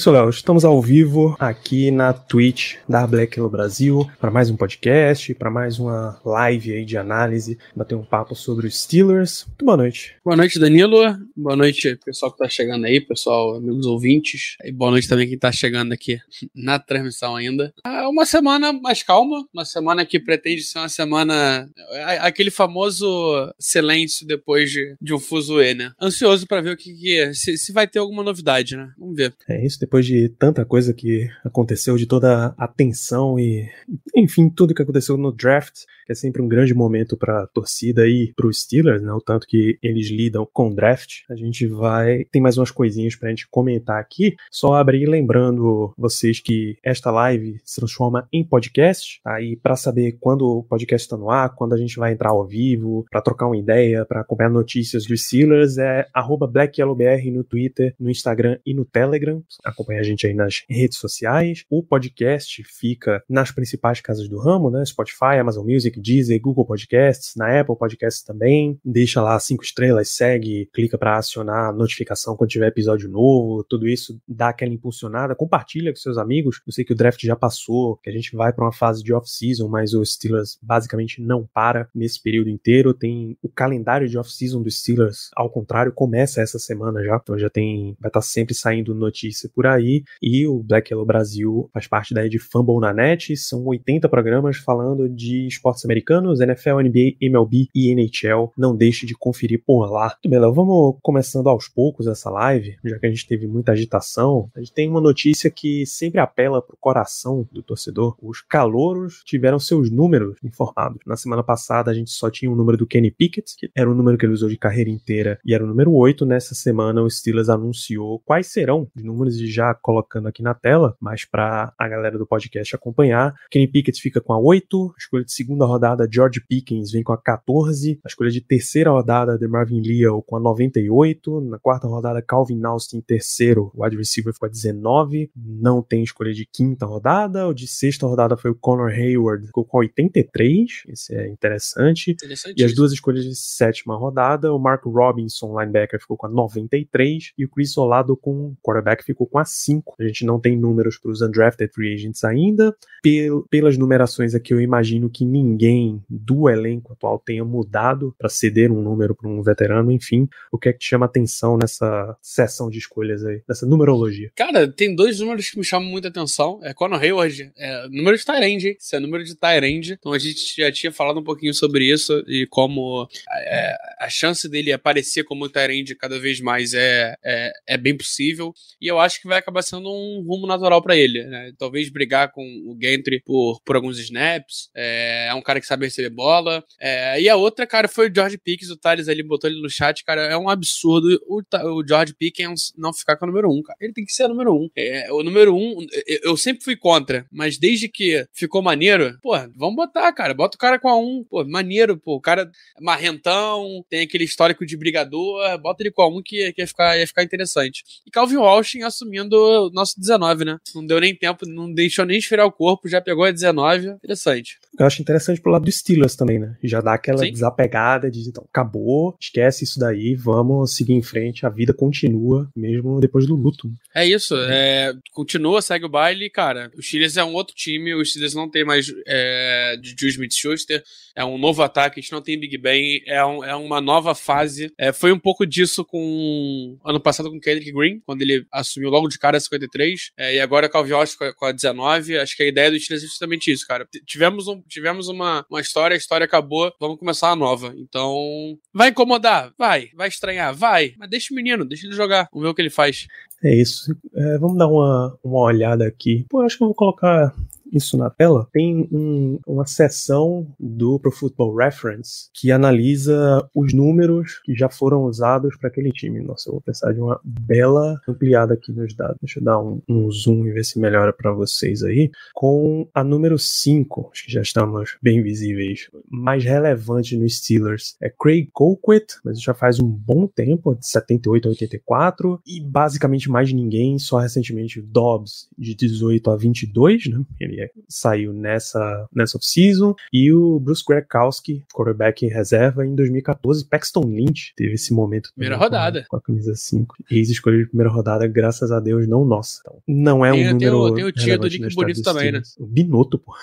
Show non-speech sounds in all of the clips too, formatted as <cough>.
isso, Léo. Estamos ao vivo aqui na Twitch da Black Hello Brasil para mais um podcast, para mais uma live aí de análise, bater um papo sobre os Steelers. Muito boa noite. Boa noite, Danilo. Boa noite, pessoal que tá chegando aí, pessoal, amigos ouvintes. E boa noite também quem tá chegando aqui <laughs> na transmissão ainda. É uma semana mais calma, uma semana que pretende ser uma semana. aquele famoso silêncio depois de, de um fuzuê, né? Ansioso para ver o que, que é, se, se vai ter alguma novidade, né? Vamos ver. É isso, depois de tanta coisa que aconteceu, de toda a tensão e, enfim, tudo que aconteceu no draft, que é sempre um grande momento para torcida e para os Steelers, né? O tanto que eles lidam com o draft. A gente vai. Tem mais umas coisinhas pra gente comentar aqui. Só abrir lembrando vocês que esta live se transforma em podcast. Aí, para saber quando o podcast está no ar, quando a gente vai entrar ao vivo, para trocar uma ideia, para acompanhar notícias dos Steelers, é BlackYellowBR no Twitter, no Instagram e no Telegram. Acompanha a gente aí nas redes sociais. O podcast fica nas principais casas do ramo, né? Spotify, Amazon Music, Deezer, Google Podcasts, na Apple Podcasts também. Deixa lá cinco estrelas, segue, clica para acionar a notificação quando tiver episódio novo. Tudo isso dá aquela impulsionada. Compartilha com seus amigos. Eu sei que o draft já passou, que a gente vai para uma fase de off-season, mas o Steelers basicamente não para nesse período inteiro. Tem o calendário de off-season dos Steelers, ao contrário, começa essa semana já. Então já tem, vai estar sempre saindo notícia por aí. E o Black Yellow Brasil faz parte da rede Fumble na net. São 80 programas falando de esportes americanos, NFL, NBA, MLB e NHL. Não deixe de conferir por lá. Muito bem, vamos começando aos poucos essa live, já que a gente teve muita agitação. A gente tem uma notícia que sempre apela pro coração do torcedor. Os calouros tiveram seus números informados. Na semana passada a gente só tinha o número do Kenny Pickett, que era o número que ele usou de carreira inteira, e era o número 8. Nessa semana o Steelers anunciou quais serão os números e já colocando aqui na tela, mas para a galera do podcast acompanhar. Kenny Pickett fica com a 8, a escolha de segunda rodada George Pickens vem com a 14, a escolha de terceira rodada de Marvin Leal com a 98, na quarta rodada Calvin Austin terceiro, o wide receiver ficou a 19, não tem escolha de quinta rodada, o de sexta rodada foi o Connor Hayward, ficou com a 83, esse é interessante. Interessante. E as duas escolhas de sétima rodada, o Mark Robinson, linebacker, ficou com a 93 e o Chris Olado com quarterback ficou com a 5. A gente não tem números para os undrafted free agents ainda. Pel pelas numerações aqui, eu imagino que ninguém do elenco atual tenha mudado para ceder um número para um veterano. Enfim, o que é que te chama atenção nessa sessão de escolhas aí, nessa numerologia? Cara, tem dois números que me chamam muita atenção. É Conor Hayward, é número de Tyrande? Isso é número de Tyrande. Então a gente já tinha falado um pouquinho sobre isso e como é, a chance dele aparecer como Tyrande cada vez mais é, é, é bem possível. E eu acho que vai acabar sendo um rumo natural para ele, né? Talvez brigar com o Gentry por, por alguns snaps. É, é um cara que sabe receber bola. É, e a outra, cara, foi o George Pickens. O Thales ali botou ele no chat, cara. É um absurdo o, o George Pickens não ficar com o número 1, um, cara. Ele tem que ser o número 1. Um. É, o número 1, um, eu, sempre fui contra, mas desde que ficou maneiro, pô, vamos botar, cara. Bota o cara com a 1. Um. Pô, maneiro, pô. O cara marrentão, tem aquele histórico de brigador. Bota ele com a 1 um que, que ia, ficar, ia ficar interessante. E Calvin Walsh assumindo o nosso 19, né? Não deu nem tempo, não deixou nem esfriar o corpo, já pegou a 19. Interessante. Eu acho interessante pro lado do Steelers também, né? Já dá aquela Sim. desapegada de então, acabou, esquece isso daí, vamos seguir em frente, a vida continua, mesmo depois do luto. É isso, é, continua, segue o baile, cara. O Steelers é um outro time, o Steelers não tem mais é, de Juice Smith-Schuster, é um novo ataque, a gente não tem Big Ben, é, um- é uma nova fase. É, foi um pouco disso com ano passado com o Kendrick Green, quando ele assumiu logo de cara a 53, é, e agora Calvin com a- com a 19. Acho que a ideia do Steelers é justamente isso, cara. Tivemos, um, tivemos uma, uma história, a história acabou, vamos começar a nova. Então, vai incomodar? Vai. Vai estranhar? Vai. Mas deixa o menino, deixa ele jogar, vamos ver o que ele faz. É isso. É, vamos dar uma, uma olhada aqui. Pô, acho que eu vou colocar isso na tela, tem um- uma seção do Pro Football Reference que analisa os números que já foram usados para aquele time. Nossa, eu vou precisar de uma bela ampliada aqui nos dados. Deixa eu dar um, um zoom e ver se melhora para vocês aí. Com a número 5, acho que já estamos bem visíveis, mais relevante nos Steelers é Craig Colquitt, mas já faz um bom tempo, de 78 a 84, e basicamente mais ninguém, só recentemente Dobbs, de 18 a 22, né? Ele saiu nessa, nessa off-season, e o Bruce Grekowski, quarterback em reserva, em 2014. Paxton Lynch teve esse momento. Primeira também rodada. Com a camisa 5. Ex-escolha de primeira rodada, graças a Deus, não nossa. Então, não é Tem- um tem o- número tem o tio do relevante Nick Bonito também, né? O Binotto, pô.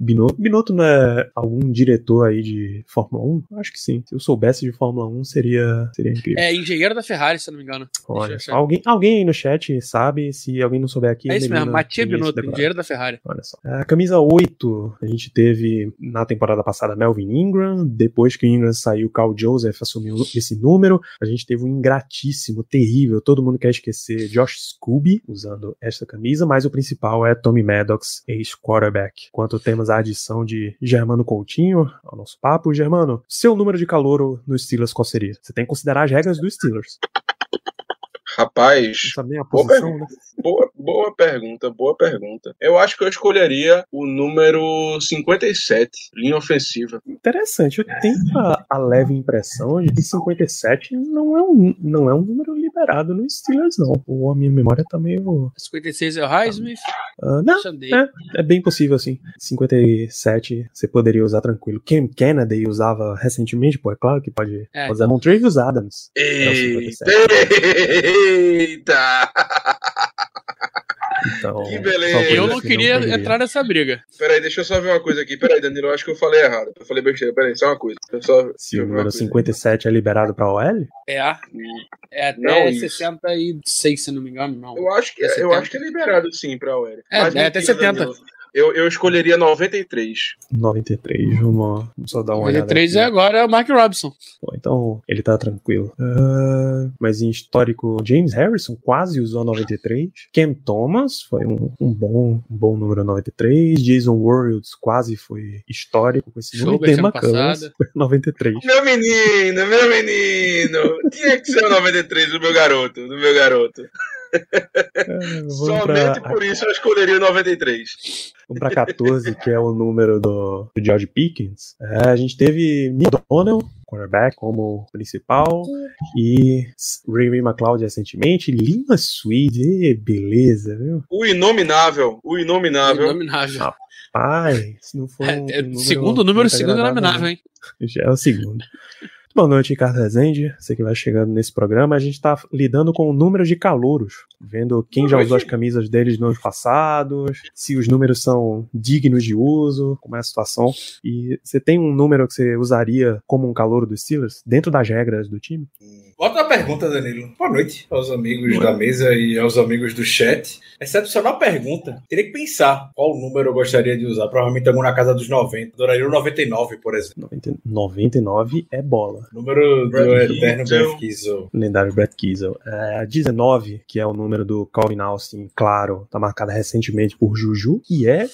Binotto, Binotto não é algum diretor aí de Fórmula 1? Acho que sim. Se eu soubesse de Fórmula 1, seria, seria incrível. É engenheiro da Ferrari, se eu não me engano. Olha, alguém, alguém aí no chat sabe, se alguém não souber aqui. É isso mesmo, Matia tem Binotto, engenheiro da Ferrari. Olha só. A camisa 8, a gente teve na temporada passada Melvin Ingram. Depois que o Ingram saiu, Carl Joseph assumiu esse número. A gente teve um ingratíssimo, terrível. Todo mundo quer esquecer Josh Scooby usando esta camisa, mas o principal é Tommy Maddox, ex-quarterback. Enquanto temos a adição de Germano Coutinho ao nosso papo. Germano, seu número de calouro no Steelers qual seria? Você tem que considerar as regras do Steelers. Rapaz, Não sabe nem a Boa posição, né? <laughs> boa, boa pergunta, boa pergunta. Eu acho que eu escolheria o número 57, linha ofensiva. Interessante, eu tenho a, a leve impressão de que 57 não é um, não é um número liberado no Steelers, não. Ou a minha memória tá meio. 56 é o Highsmith. ah, não, é, é bem possível assim. 57 você poderia usar tranquilo. Cam Kennedy usava recentemente, pô, é claro que pode É. usar Montravius Adams. É o Eita! 57. Eita! Então, Que beleza. Eu isso não que queria poderia. entrar nessa briga. Peraí, deixa eu só ver uma coisa aqui. Peraí, Danilo, eu acho que eu falei errado. Eu falei besteira. Peraí, só uma coisa. Eu só Se eu o número coisa. 57 é liberado pra OL? É, é até Não, isso. 66, se não me engano, não. Eu acho que, É eu 70. acho que é liberado sim pra UL. É, Mas é até mentira, 70. Danilo. Eu, eu escolheria 93. 93, vamos, vamos só dar uma olhada. 93 aqui. é agora é o Mark Robson. Pô, então ele tá tranquilo. Ah, mas em histórico, James Harrison quase usou a 93. Cam Thomas foi um, um bom, um bom número 93. Jason Warriors quase foi histórico com esse número. Passado. <laughs> foi 93. Meu menino, meu menino. Tinha que ser o 93 do meu garoto, do meu garoto. Somente pra, por isso eu escolheria o 93. vamos pra 14, que é o número do, do George Pickens. É, a gente teve Neil Donnell, quarterback, como principal. E Ray Ray McLeod recentemente. Lima Swede, beleza, viu? O inominável, o inominável. Inominável. Ah, Pai, se não for. É, um é, número segundo número, segundo agradável, inominável, hein? Já é o segundo. Boa noite, Ricardo Rezende. Você que vai chegando nesse programa. A gente tá lidando com o número de calouros, vendo quem Boa já usou as camisas deles nos anos passados, se os números são dignos de uso, como é a situação. E você tem um número que você usaria como um calouro dos Steelers, dentro das regras do time? Outra pergunta, Danilo. Boa noite aos amigos da mesa e aos amigos do chat. Excepcional pergunta. Teria que pensar qual número eu gostaria de usar. Provavelmente algum na casa dos 90. Adoraria o 99, por exemplo. 90 99 é bola. Número do Brad eterno Keasel. Brad Keasel. lendário Brett Kiesel. É, a 19, que é o número do Calvin Austin, claro, tá marcada recentemente por Juju, e é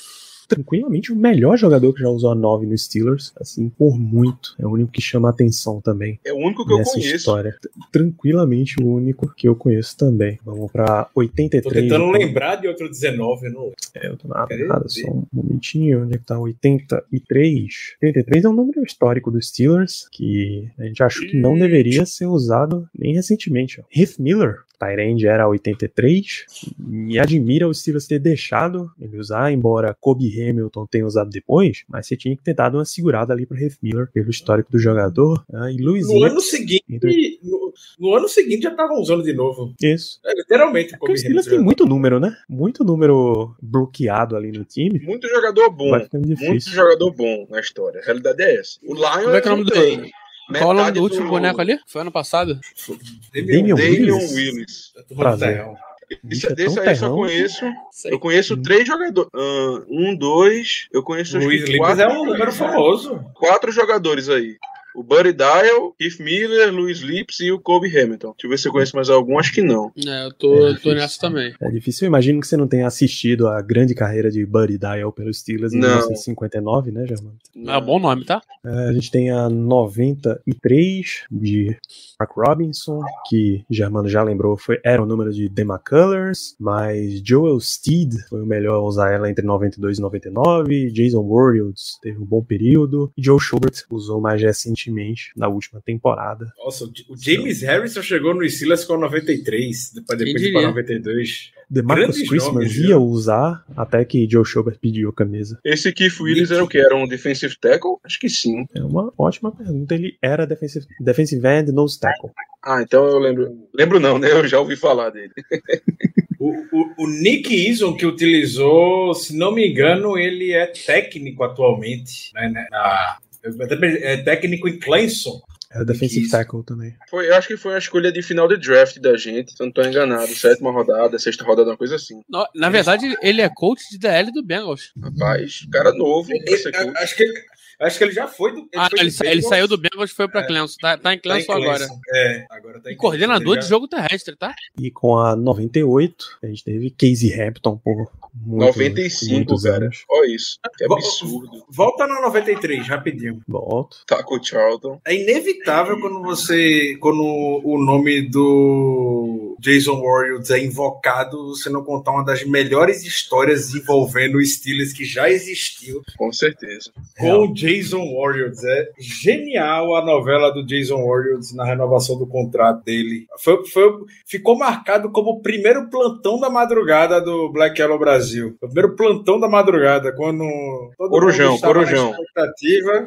tranquilamente o melhor jogador que já usou a 9 no Steelers, assim, por muito. É o único que chama a atenção também É o único que eu nessa conheço. história. Tranquilamente o único que eu conheço também. Vamos pra 83. Tô tentando então. lembrar de outro 19. Não... É, eu tô nada, Quer nada, só um momentinho. Onde é que tá? 83. 83 é um número histórico dos Steelers que a gente achou que não deveria ser usado nem recentemente. ó. Heath Miller, Tyrande era 83. Me admira o Steelers ter deixado ele usar, embora Kobe Hamilton tenha usado depois, mas você tinha que ter dado uma segurada ali pro Heath Miller, pelo histórico do jogador. Ah, e Luiz No ano seguinte. entre- No, no ano seguinte já estavam usando de novo. Isso. É, literalmente. Porque Kobe os Steelers tem muito número, né? Muito número bloqueado ali no time. Muito jogador bom. Vai ficando Muito jogador bom na história. A realidade é essa. O Lions Como é que é o nome do- tem. Qual o nome do último boneco ali? Foi ano passado? Damian Damian Willis. Willis. Do Prazer. Terrão. Bicho, Esse, é desse tão aí eu só terrão. conheço. Sei. Eu conheço três jogadores. Um, dois. Eu conheço quatro, é um número famoso. quatro jogadores aí. O Buddy Dial, Keith Miller, Louis Lips e o Kobe Hamilton. Deixa eu ver se eu conheço mais algum, acho que não. É, eu tô, É, tô difícil. nessa também. É difícil. Eu imagino que você não tenha assistido a grande carreira de Buddy Dial pelos Steelers em Não. 1959, né, Germano? É um bom nome, tá? É, a gente tem a 93 de Mark Robinson, que Germano já lembrou, foi, era o número de The McCullers, mas Joel Steed foi o melhor a usar ela entre 92 e 99, Jason Warriors teve um bom período, e Joe Schubert usou mais recentemente, na última temporada. Nossa, o James Harrison chegou no Steelers com 93, depois, depois para 92. The Marcus Grandes Christmas nomes, ia usar até que Joe Schubert pediu a camisa. Esse Keith Willis era o que? Era um defensive tackle? Acho que sim. É uma ótima pergunta. Ele era defensive, defensive end nose tackle. Ah, então eu lembro. Lembro não, né? Eu já ouvi falar dele. O, o, o Nick Eason que utilizou, se não me engano, ele é técnico atualmente. Né, né, na- é técnico em Clemson. Era defensive Isso. tackle também. Foi, eu acho que foi a escolha de final de draft da gente, se eu não tô enganado. Sétima rodada, sexta rodada, uma coisa assim. No- Na verdade, ele é coach de DL do Bengals. Rapaz, cara novo. pra ser Ele- coach. acho, que, acho que ele já foi do. Ah, foi ele, sa- ele saiu do Bengals e foi pra Clemson. Tá, tá em Tá em Clemson agora. Clemson. É, agora tá em E coordenador de jogo terrestre, tá? E com a 98, a gente teve Casey Hampton por muito, 95, muitos cara. anos. Olha isso. Que absurdo. Volta no 93, rapidinho. Volto. Tá com o Charlton. É inevitável quando você. Quando o nome do Jason Warriors é invocado, você não contar uma das melhores histórias envolvendo o Steelers que já existiu Com certeza. com o Jason Warriors. É genial a novela do Jason Warriors na renovação do contrato dele. Foi, foi- ficou marcado como o primeiro plantão da madrugada do Black Yellow Brasil. O primeiro plantão da madrugada, quando todo Corujão, Corujão.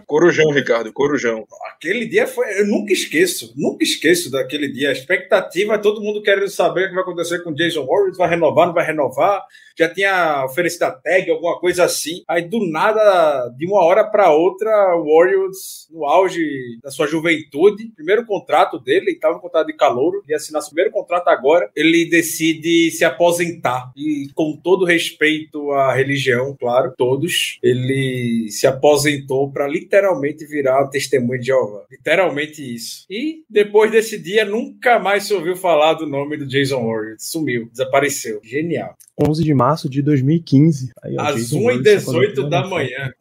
Corujão, Ricardo, Corujão. Aquele dia foi. Eu nunca esqueço, nunca esqueço daquele dia. A expectativa, todo mundo querendo saber o que vai acontecer com o Jason Warriors, vai renovar, não vai renovar. Já tinha oferecido a tag, alguma coisa assim. Aí do nada, de uma hora para outra, o Warriors, no auge da sua juventude, primeiro contrato dele, ele estava em contrato de calouro, ia assinar seu primeiro contrato agora, ele decide se aposentar. E com todo respeito à religião, claro, todos, ele se aposentou para literalmente virar testemunho de Jeová. Literalmente isso. E depois desse dia, nunca mais se ouviu falar do nome do Jason Warriors. Sumiu, desapareceu. Genial. 11 de março de 2015. Aí, Às Jason 1h18 Warriors da manhã.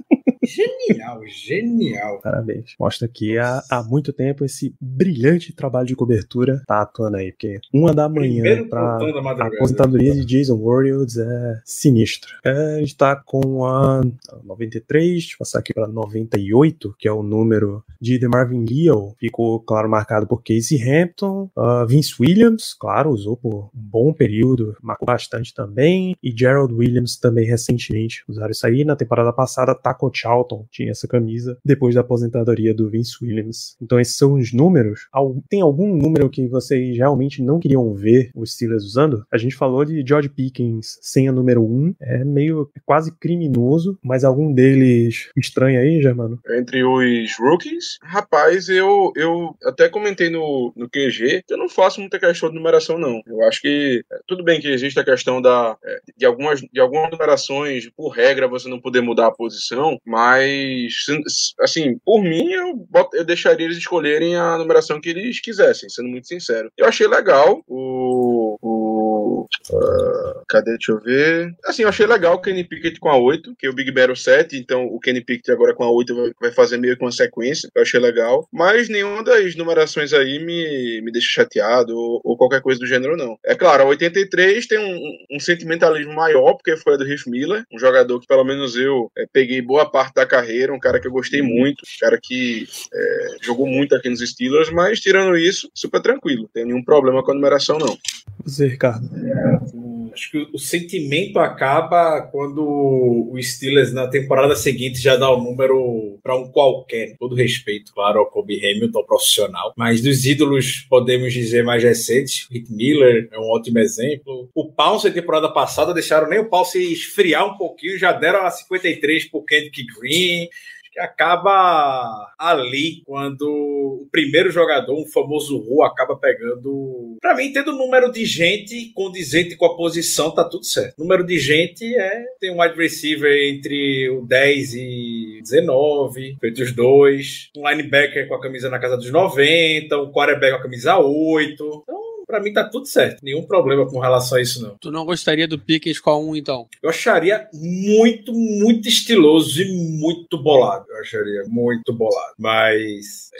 Genial, genial. Parabéns. Mostra que há, há muito tempo esse brilhante trabalho de cobertura tá atuando aí, porque uma da manhã da a aposentadoria de Jason Warriors é sinistra. É, a gente tá com a 93, deixa eu passar aqui pra 98, que é o número de The Marvin Leal. Ficou, claro, marcado por Casey Hampton, ah, Vince Williams, claro, usou por um bom período, marcou bastante também, e Gerald Williams também recentemente usaram isso aí. Na temporada passada, Taco Charlton tinha essa camisa depois da aposentadoria do Vince Williams. Então esses são os números. Tem algum número que vocês realmente não queriam ver os Steelers usando? A gente falou de George Pickens sem a número 1, é meio é quase criminoso, mas algum deles estranho aí, Germano? Entre os rookies, rapaz, eu, eu até comentei no, no QG que eu não faço muita questão de numeração, não. Eu acho que é, tudo bem que existe a questão da, é, de, algumas, de algumas numerações, por regra, você não poder mudar a posição, mas, se- assim, por mim, eu, eu deixaria eles escolherem a numeração que eles quisessem, sendo muito sincero. Eu achei legal o. o ah, cadê? Deixa eu ver. Assim, eu achei legal o Kenny Pickett com a 8, que o Big Bear é o 7, então o Kenny Pickett agora com a 8 vai- vai fazer meio que uma sequência. Eu achei legal. Mas nenhuma das numerações aí me, me deixa chateado ou, ou qualquer coisa do gênero, não. É claro, a 83 tem um, um sentimentalismo maior, porque foi a do Heath Miller, um jogador que pelo menos eu é, peguei boa parte da carreira, um cara que eu gostei muito, um cara que é, jogou muito aqui nos Steelers, mas tirando isso, super tranquilo. Não tem nenhum problema com a numeração, não. Você, Ricardo. Acho que o sentimento acaba quando o Steelers na temporada seguinte já dá o número para um qualquer. Todo respeito, claro, ao Kobe Hamilton, profissional. Mas dos ídolos, podemos dizer mais recentes, Rick Miller é um ótimo exemplo. O Pounce, na temporada passada, deixaram nem o Pounce esfriar um pouquinho, já deram a 53 pro Kendrick Green. Que acaba ali quando o primeiro jogador, um famoso Ru, acaba pegando. Pra mim, tendo número de gente condizente com a posição, tá tudo certo. Número de gente é. Tem um wide receiver entre o 10 e 19, feito os dois. Um linebacker com a camisa na casa dos 90, um quarterback com a camisa 8. Então, pra mim tá tudo certo. Nenhum problema com relação a isso, não. Tu não gostaria do Pickens com a 1, então? Eu acharia muito, muito estiloso e muito bolado. Eu acharia muito bolado. Mas.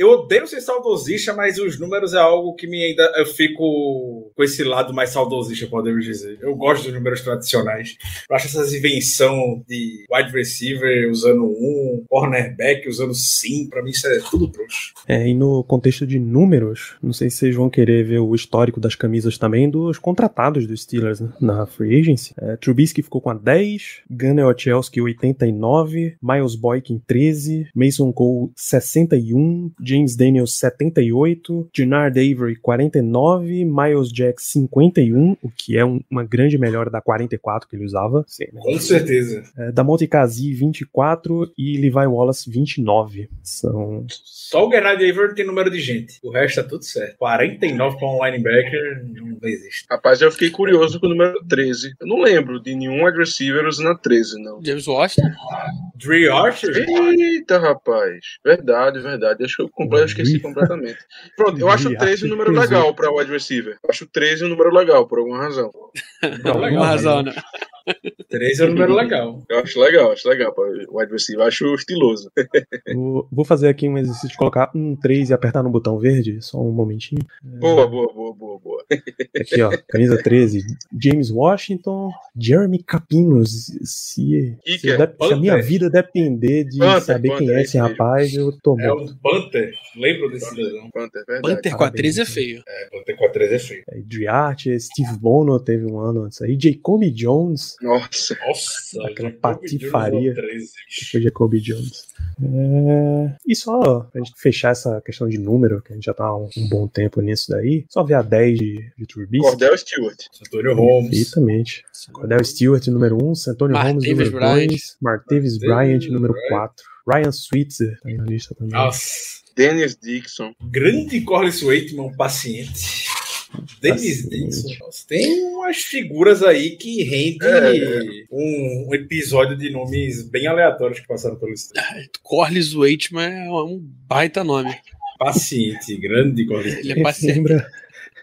Eu odeio ser saudosista, mas os números é algo que me ainda. Eu fico com esse lado mais saudosista, podemos dizer. Eu gosto dos números tradicionais. Eu acho essas invenção de wide receiver usando um, cornerback usando sim, pra mim isso é tudo trouxa. É, e no contexto de números, não sei se vocês vão querer ver o histórico das camisas também dos contratados dos Steelers né, na Free Agency. É, Trubisky ficou com a 10, Gunnar Ochelski 89, Miles Boykin 13, Mason Cole 61, James Daniels 78, Junard Avery 49, Miles Jack 51, o que é um- uma grande melhora da 44 que ele usava. Sim, né? Com certeza. É, Damonte Kazi 24 e Levi Wallace 29. São Só o Gennady Avery tem número de gente. O resto tá tudo certo. 49 pra um linebacker não existe. Rapaz, eu fiquei curioso com o número 13. Eu não lembro de nenhum wide receiver usando a 13, não. James Washington? Dre Archer? Eita, rapaz. Verdade, verdade. Acho que eu, compre- eu esqueci Ui. completamente. Pronto, eu acho o 13 um número legal pra wide receiver. Eu acho o 13 um número legal, por alguma razão. Não, Uma legal, razão, né? 3 é um número legal. Eu acho legal, acho legal wide receiver. Eu acho estiloso. <laughs> Vou, vou fazer aqui um exercício de colocar um 3 e apertar no botão verde, só um momentinho. Boa, boa, boa, boa, boa. Aqui, ó, camisa 13, James Washington, Jeremy Capinos. Se, se, de- se a minha vida depender de Panther, saber quem Panther, é é esse rapaz, eu tô É morto. um Panther. Lembro desse cidadão. Panther, verdade. Panther com a parabéns, 13 é feio. É, Panther com a 3 é feio. É, Driart, Steve Bono teve um ano antes aí, Jacoby Jones, Nossa. Nossa, Aquela patifaria. 13. foi Jacoby Jones. É, E só pra gente fechar essa questão de número, que a gente já tá há um, um bom tempo nisso daí, só ver a 10 de, de Trubisky. Cordell Stewart. Antônio Holmes. Perfeitamente. Cordell Stewart, número 1, um, Santonio Holmes, número Bryant. 2, Martavis Bryant, número Bryant. 4. Ryan Switzer, tá aí na lista também. Nossa. Dennis Dixon. Grande Corliss Waitman, paciente. Dennis. Dixon. Nossa, Tem umas figuras aí que rende É. um, um episódio de nomes bem aleatórios que passaram pelo estado. Corliss Waitman é um baita nome. Paciente, grande Corliss Ele é paciente. lembra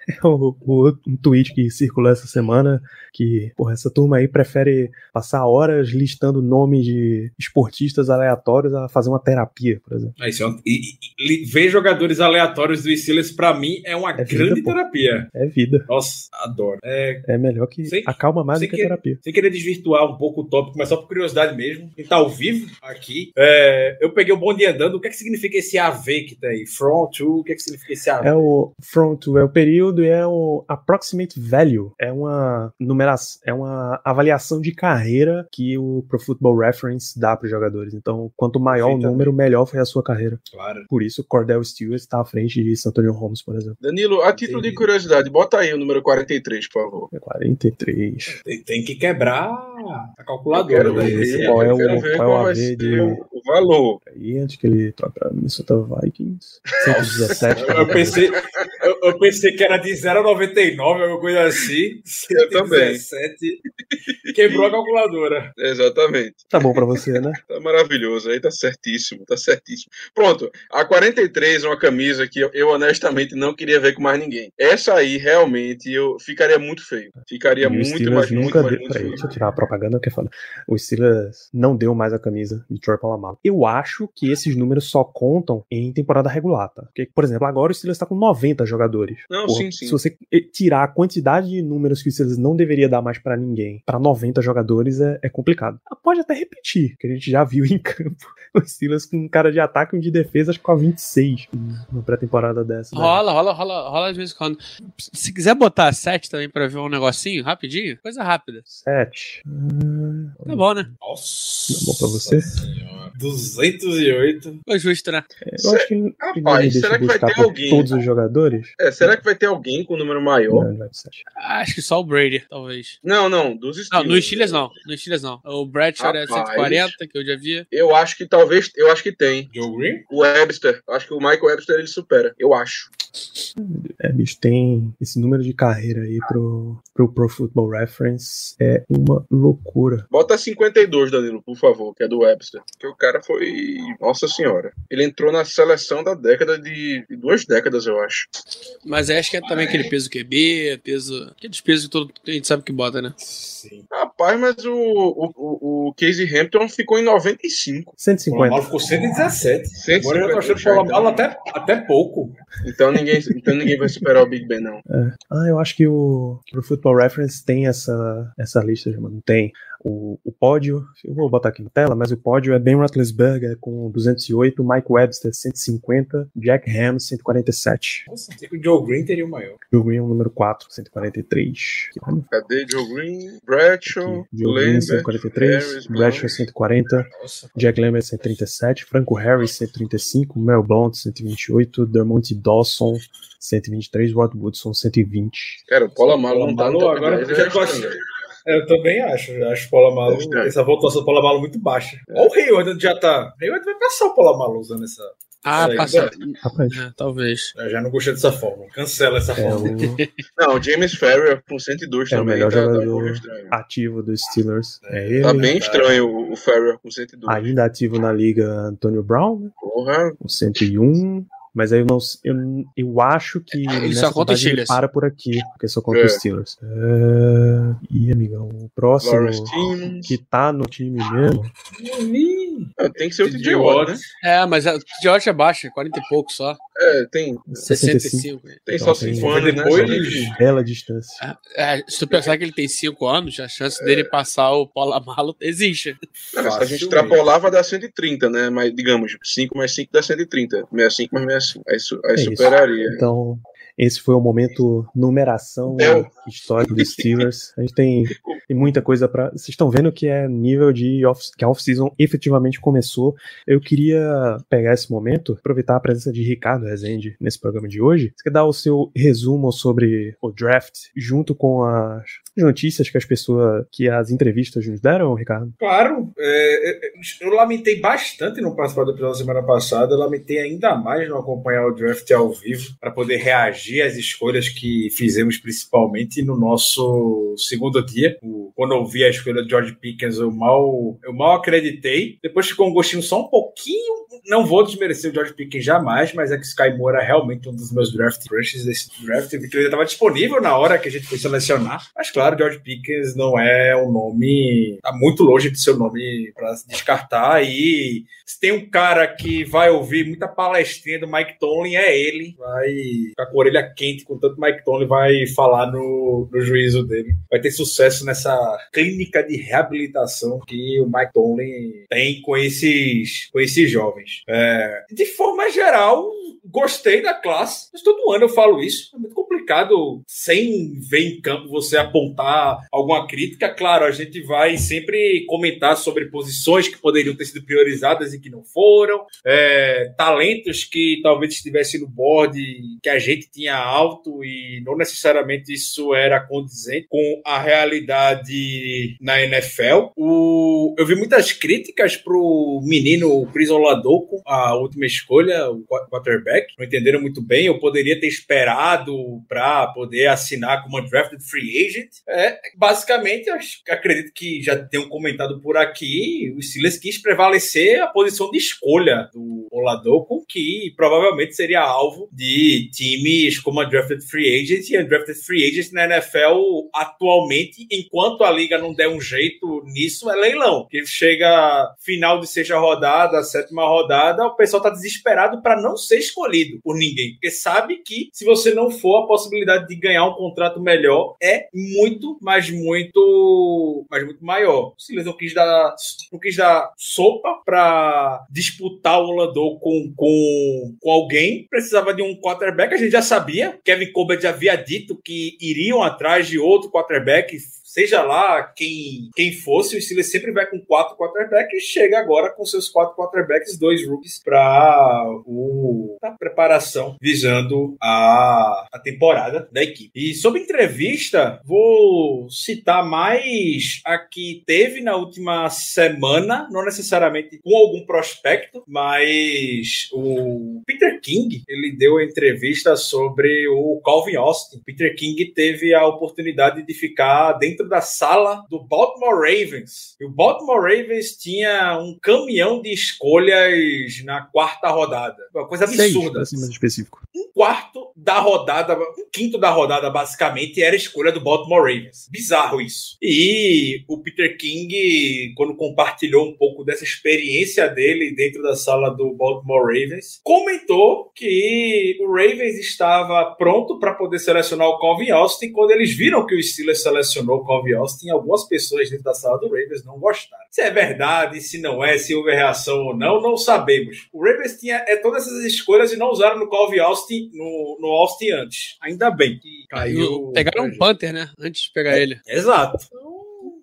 <laughs> o, o- um tweet que circulou essa semana que, porra, essa turma aí prefere passar horas listando nomes de esportistas aleatórios a fazer uma terapia, por exemplo. Ah, isso é um- e, e- ver jogadores aleatórios do Steelers, pra mim, é uma É vida, grande pô. terapia. É vida. Nossa, adoro. É, É melhor que. Sem- acalma mais do que que- a terapia. sem querer desvirtuar um pouco o tópico, mas só por curiosidade mesmo. Quem tá ao vivo aqui, é, eu peguei o bonde andando. O que é que significa esse AV que tá aí? Front to, o que é que significa esse AV? É o front, é o período e é o approximate value. É uma numeração, é uma avaliação de carreira que o Pro Football Reference dá para os jogadores. Então, quanto maior o Perfeitamente. número, melhor foi a sua carreira. Claro. Por isso, Cordell Stewart está à frente de Santonio Holmes, por exemplo. Danilo, a título de Entendi. curiosidade, bota aí o número 43, por favor. É 43. Tem, tem que quebrar a calculadora. ver, Esse qual é o- qual é o AV de- o valor. Aí, antes que ele troque para Minnesota Vikings. 117. Eu, eu pensei, eu, eu pensei que era de 0 a 99, alguma coisa assim. <laughs> Eu também. 117. Quebrou a calculadora. Exatamente. Tá bom pra você, né? <laughs> Tá maravilhoso, aí tá certíssimo, tá certíssimo. Pronto, a 43 é uma camisa que eu, eu honestamente não queria ver com mais ninguém. Essa aí realmente eu ficaria muito feio. Ficaria muito, Steelers mas muito, nunca mas deu. muito Peraí, feio. deixa eu tirar a propaganda que é foda. O Steelers não deu mais a camisa de Troy Polamalu. Eu acho que esses números só contam em temporada regular, tá? Porque, por exemplo, agora o Steelers tá com 90 jogadores. Não, Porra, sim, sim. Se você tirar a quantidade de números que o Steelers não deveria dar mais pra ninguém pra 90 jogadores é, é complicado. Ah, Pode até repetir, que a gente já viu <laughs> em campo. O Steelers com um cara de ataque e um de defesa, acho que com a 26 numa pré-temporada dessa. né? Rola, rola, rola, rola de vez em quando. Se quiser botar 7 também pra ver um negocinho, rapidinho, coisa rápida. 7. Hum, Tá bom, né? Nossa. Tá bom pra você? Senhora. 208. Foi justo, né? Eu acho que Rapaz, será que vai ter alguém? todos os jogadores. É, será que vai ter alguém com número maior? Não, sete. Acho que só o Brady, talvez. Não, não, dos Não, Steelers. no Steelers não. No Steelers não. O Bradshaw é Rapaz. 140, que eu já vi. Eu acho que talvez, eu acho que tem. Joe Green? O Webster, acho que o Michael Webster ele supera, eu acho. É, bicho, tem esse número de carreira aí pro, pro Pro Football Reference. É uma loucura. Bota 52, Danilo, por favor, que é do Webster. Que o cara foi. Nossa senhora. Ele entrou na seleção da década de. de duas décadas, eu acho. Mas acho que é também aquele peso QB, peso. Aqueles pesos que todo a gente sabe que bota, né? Sim. Rapaz, mas o, o, o, o Casey Hampton ficou em 95. O 150. Polamalu ficou 117. 150 Agora eu tô achando o já, Polamalu então. até, até pouco. Então ninguém, então ninguém vai superar o Big Ben, não. Ah, eu acho que o Pro Football Reference tem essa, essa lista, mano. Tem o, o pódio, eu vou botar aqui na tela, mas o pódio é Ben Roethlisberger com 208, Mike Webster 150, Jack Ham 147. Nossa, achei que o Joe Green teria o maior. Joe Green é o número 4, 143. Cadê Joe Green, Bradshaw, Aqui, Joe Green Lambert, 143, Harris, Bradshaw 140, Nossa. Jack Lambert 137, Franco Harris 135, Mel Blount 128, Dermont Dawson 123, Rod Woodson 120. Cara, o Polamalu não tá no Agora 10, já é eu também acho. Eu acho o Polamalu, É essa voltação do Polamalu muito baixa. Olha o Hayward já tá. O Hayward vai passar o Polamalu usando essa. Ah, passa. É, talvez. Eu já não gostei dessa forma. Cancela essa é forma. o <laughs> Não, o James Ferrier com 102 É o também. melhor tá, tá jogador. estranho. ativo dos Steelers. É ele. Tá bem estranho o- o Ferrier com 102. Ainda ativo na liga Antonio Brown, né, Porra, com 101. Mas aí eu não eu, eu acho que Ele nessa só conta os contagem ele Steelers. para por aqui, porque só conta É. os Steelers. É... Ih, amigão, o próximo que tá no time mesmo. Ah, tem que ser o TJ TJ Watt, né? Watt. É, mas a George é baixa, 40 e pouco só. É, tem, 65. 65. tem Então, só tem- 5 anos, né? depois- Só tem- Bela distância. É, se tu pensar que ele tem 5 anos, a chance dele passar o Polamalo <laughs> existe. Não, se a gente extrapolar, vai dar 130, né? Mas, digamos, 5 mais 5 dá 130. 65 mais 65. Aí, aí É isso. superaria. Então, esse foi o momento numeração É. histórico dos <laughs> Steelers. A gente tem, tem muita coisa pra. Vocês estão vendo que é nível de off, que a off-season efetivamente começou. Eu queria pegar esse momento, aproveitar a presença de Ricardo Rezende nesse programa de hoje. Você quer dar o seu resumo sobre o draft, junto com as notícias que as pessoas, que as entrevistas nos deram, Ricardo? Claro, é, é, eu lamentei bastante não participar do episódio da semana passada, eu lamentei ainda mais não acompanhar o draft ao vivo para poder reagir às escolhas que fizemos, principalmente no nosso segundo dia. Quando eu vi a escolha de George Pickens, eu mal, eu mal acreditei. Depois ficou um gostinho só um pouquinho. Não vou desmerecer o George Pickens jamais, mas é que Sky Moore é realmente um dos meus draft crushes desse draft. Que ele estava disponível na hora que a gente foi selecionar. Mas claro, George Pickens não é um nome. Tá muito longe de ser um nome para descartar. E se tem um cara que vai ouvir muita palestrinha do Mike Tomlin, é ele. Vai ficar com a orelha quente com tanto Mike Tomlin vai falar no, no juízo dele. Vai ter sucesso nessa clínica de reabilitação que o Mike Tomlin tem com esses, com esses jovens. É, de forma geral, gostei da classe. Mas todo ano eu falo isso. É muito complicado, sem ver em campo, você apontar alguma crítica. Claro, a gente vai sempre comentar sobre posições que poderiam ter sido priorizadas e que não foram. É, talentos que talvez estivessem no board que a gente tinha alto e não necessariamente isso era condizente com a realidade na NFL. O, eu vi muitas críticas pro menino Chris Oladoco, a última escolha, o qu- quarterback. Não entenderam muito bem. Eu poderia ter esperado para poder assinar como drafted free agent. É, basicamente, acredito que já tenham comentado por aqui, o Steelers quis prevalecer a posição de escolha do Oladoco, que provavelmente seria alvo de times como a drafted free agent e a drafted free agent na NFL atualmente, enquanto a liga não der um jeito nisso, é leilão. Que chega final de sexta rodada, sétima rodada, o pessoal tá desesperado para não ser escolhido por ninguém, porque sabe que se você não for, a possibilidade de ganhar um contrato melhor é muito, mas muito, mas muito maior. O Steelers não quis dar, não quis dar sopa para disputar o Landau com, com, com alguém, precisava de um quarterback, a gente já sabia. Kevin Colbert já havia dito que iriam atrás de outro quarterback seja lá quem, quem fosse, o Steelers sempre vai com quatro quarterbacks e chega agora com seus quatro quarterbacks, dois rookies para a preparação visando a, a temporada da equipe. E sobre entrevista, vou citar mais a que teve na última semana, não necessariamente com algum prospecto, mas o Peter King, ele deu a entrevista sobre o Calvin Austin. Peter King teve a oportunidade de ficar dentro da sala do Baltimore Ravens. E o Baltimore Ravens tinha um caminhão de escolhas na quarta rodada. Uma coisa Seis, absurda. pra ser mais específico. Um quarto da rodada, um quinto da rodada, basicamente, era a escolha do Baltimore Ravens. Bizarro isso. E o Peter King, quando compartilhou um pouco dessa experiência dele dentro da sala do Baltimore Ravens, comentou que o Ravens estava pronto para poder selecionar o Calvin Austin. Quando eles viram que o Steelers selecionou o Calvin Austin, algumas pessoas dentro da sala do Ravens não gostaram. Se é verdade, se não é, se houve reação ou não, não sabemos. O Ravens tinha é, todas essas escolhas e não usaram no Calvin Austin, no, no Austin antes. Ainda bem que caiu. Pegaram um Panther, né? Antes de pegar ele. Exato.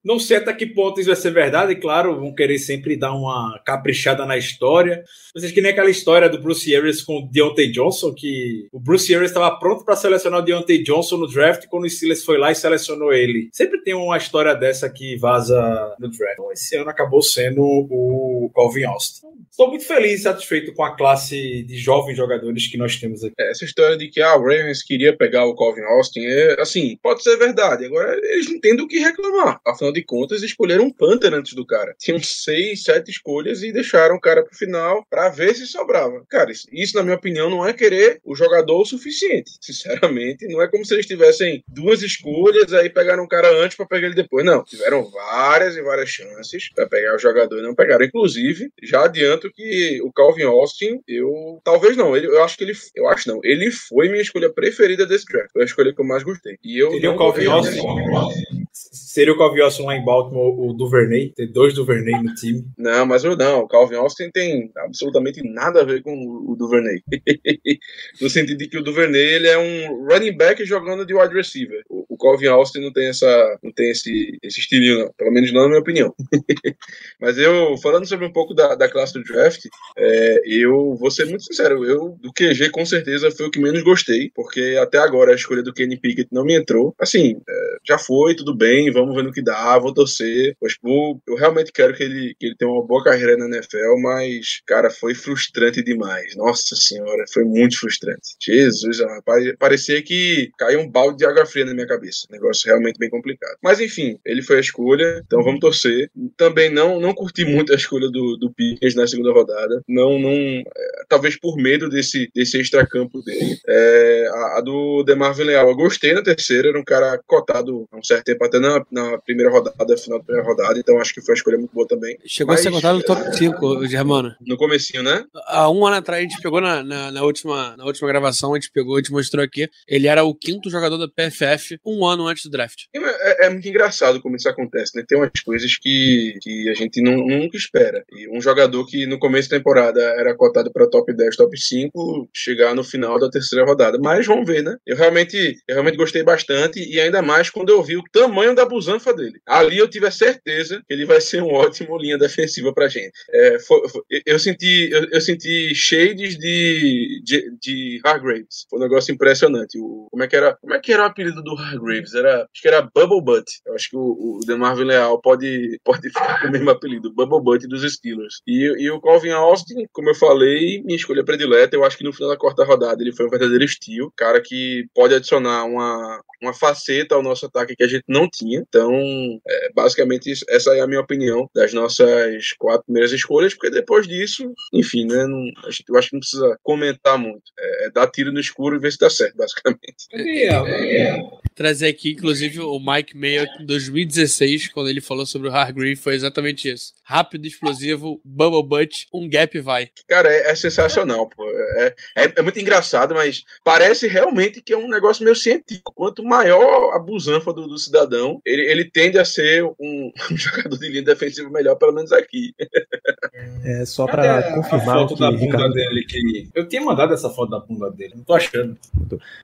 Não sei até que ponto isso vai ser verdade, claro, vão querer sempre dar uma caprichada na história. Vocês que nem aquela história do Bruce Arians com o Deontay Johnson, que o Bruce Arians estava pronto para selecionar o Deontay Johnson no draft quando o Steelers foi lá e selecionou ele. Sempre tem uma história dessa que vaza no draft. Então, esse ano acabou sendo o Calvin Austin. Estou muito feliz e satisfeito com a classe de jovens jogadores que nós temos aqui. Essa história de que ah, o Ravens queria pegar o Calvin Austin é assim, pode ser verdade. Agora eles não têm do que reclamar. Afinal de contas, escolheram um Panther antes do cara. Tinham seis, sete escolhas e deixaram o cara pro final para ver se sobrava. Cara, isso, isso, na minha opinião, não é querer o jogador o suficiente. Sinceramente, não é como se eles tivessem duas escolhas aí pegaram um cara antes para pegar ele depois. Não, tiveram várias e várias chances para pegar o jogador e não pegaram. Inclusive, já adianto que o Calvin Austin, eu talvez não, ele, eu acho que ele, eu acho não, ele foi minha escolha preferida desse draft. Foi a escolha que eu mais gostei. E eu Seria não o Calvin Austin? Seria o Calvin Austin lá em Baltimore, o Duvernay, ter dois Duvernay no time. Não, mas eu não. O Calvin Austin tem absolutamente nada a ver com o Duvernay. <laughs> no sentido de que o Duvernay ele é um running back jogando de wide receiver. O Calvin Austin não tem essa, não tem esse, esse estilinho, não. Pelo menos não na minha opinião. <laughs> mas eu, falando sobre um pouco da, da classe do draft, é, eu vou ser muito sincero. Eu, do QG, com certeza, foi o que menos gostei, porque até agora a escolha do Kenny Pickett não me entrou. Assim, é, já foi, tudo bem, vamos ver no que dá, vou torcer. Pois, pô, eu realmente quero que ele, que ele tenha uma boa carreira na NFL, mas, cara, foi frustrante demais. Nossa senhora, foi muito frustrante. Jesus, rapaz, parecia que caiu um balde de água fria na minha cabeça. Negócio realmente bem complicado. Mas enfim, ele foi a escolha, então vamos torcer. Também não, não curti muito a escolha do, do na segunda rodada. Não, não. é, talvez por medo desse, desse extracampo dele. É, a, a do Demarvin Leal, eu gostei na terceira, era um cara cotado há um certo tempo, até na, na primeira rodada, final da primeira rodada, então acho que foi uma escolha muito boa também. Chegou Mas, a ser contado no top 5, Germano. No comecinho, né? Há um ano atrás, a gente pegou na, na, na última, na última gravação, a gente pegou, a gente mostrou aqui. Ele era o quinto jogador da PFF um ano antes do draft. É, é muito engraçado como isso acontece, né? Tem umas coisas que, que a gente não, nunca espera. E um jogador que no começo da temporada era cotado para top 10, top 5, chegar no final da terceira rodada. Mas vamos ver, né? Eu realmente, eu realmente gostei bastante e ainda mais quando eu vi o tamanho da busanfa dele. Ali eu tive a certeza que ele vai ser um ótimo linha defensiva pra gente. É, foi- foi- eu senti, eu, eu senti shades de, de, de Hargraves. Foi um negócio impressionante. O, como, é que era, como é que era o apelido do Hargraves? Era, acho que era Bubble Butt. Eu acho que o, o DeMarvin Leal pode, pode ficar com o mesmo apelido, Bubble Butt dos Steelers. E, e o Calvin Austin, como eu falei, minha escolha predileta. Eu acho que no final da quarta rodada ele foi um verdadeiro estilo. Cara que pode adicionar uma, uma faceta ao nosso ataque que a gente não tinha. Então, é, basicamente, isso- essa é a minha opinião das nossas quatro primeiras escolhas, porque depois disso, enfim, né? Não, a gente, eu acho que não precisa comentar muito. É, é dar tiro no escuro e ver se dá certo, basicamente. <laughs> Trazer aqui, inclusive, o Mike Mayer em 2016, quando ele falou sobre o Hargrave, foi exatamente isso. Rápido, explosivo, bubble butt, um gap vai. Cara, é, é sensacional, pô. É, é, é muito engraçado, mas parece realmente que é um negócio meio científico. Quanto maior a busanfa do, do cidadão, ele, ele tende a ser um, <laughs> um jogador de linha defensiva melhor, pelo menos aqui. É só Cadê pra a- confirmar a foto que da bunda Ricardo dele que. Eu tinha mandado essa foto da bunda dele, não tô achando.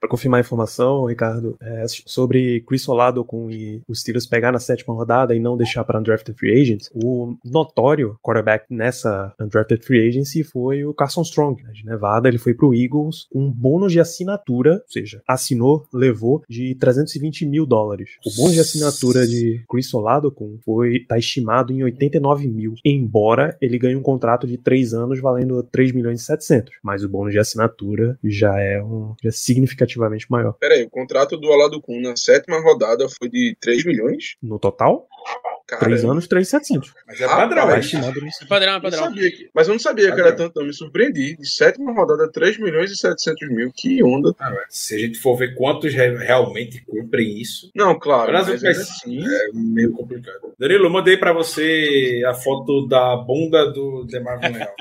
Para confirmar a informação, Ricardo, é, sobre Chris Olado e os Steelers pegar na sétima rodada e não deixar para undrafted free agents, o notório quarterback nessa undrafted free agency foi o Carson Strong, né, de Nevada. Ele foi pro Eagles com um bônus de assinatura, ou seja, assinou, levou de 320 mil dólares. O bônus de assinatura de Chris Olado foi tá estimado em 89 mil, embora ele ganhe um contrato de 3 anos valendo 3 milhões e 700, mas o bônus de assinatura já é um já é significativamente maior. Peraí, o contrato do Olado Kun na sétima rodada foi de 3 milhões? No total, Cara, 3 anos, 3,700. Mas é padrão, Tá é estimado. É padrão, é Eu padrão. sabia que- mas eu não sabia que era tanto, não. Me surpreendi. De sétima rodada, 3 milhões e 700 mil. Que onda. Ah. Se a gente for ver quantos re- realmente cumprem isso, Não, claro. Mas Mas, vai- ainda assim, é meio complicado. Danilo, eu mandei pra você a foto da bunda do DeMarvin <laughs> Leal.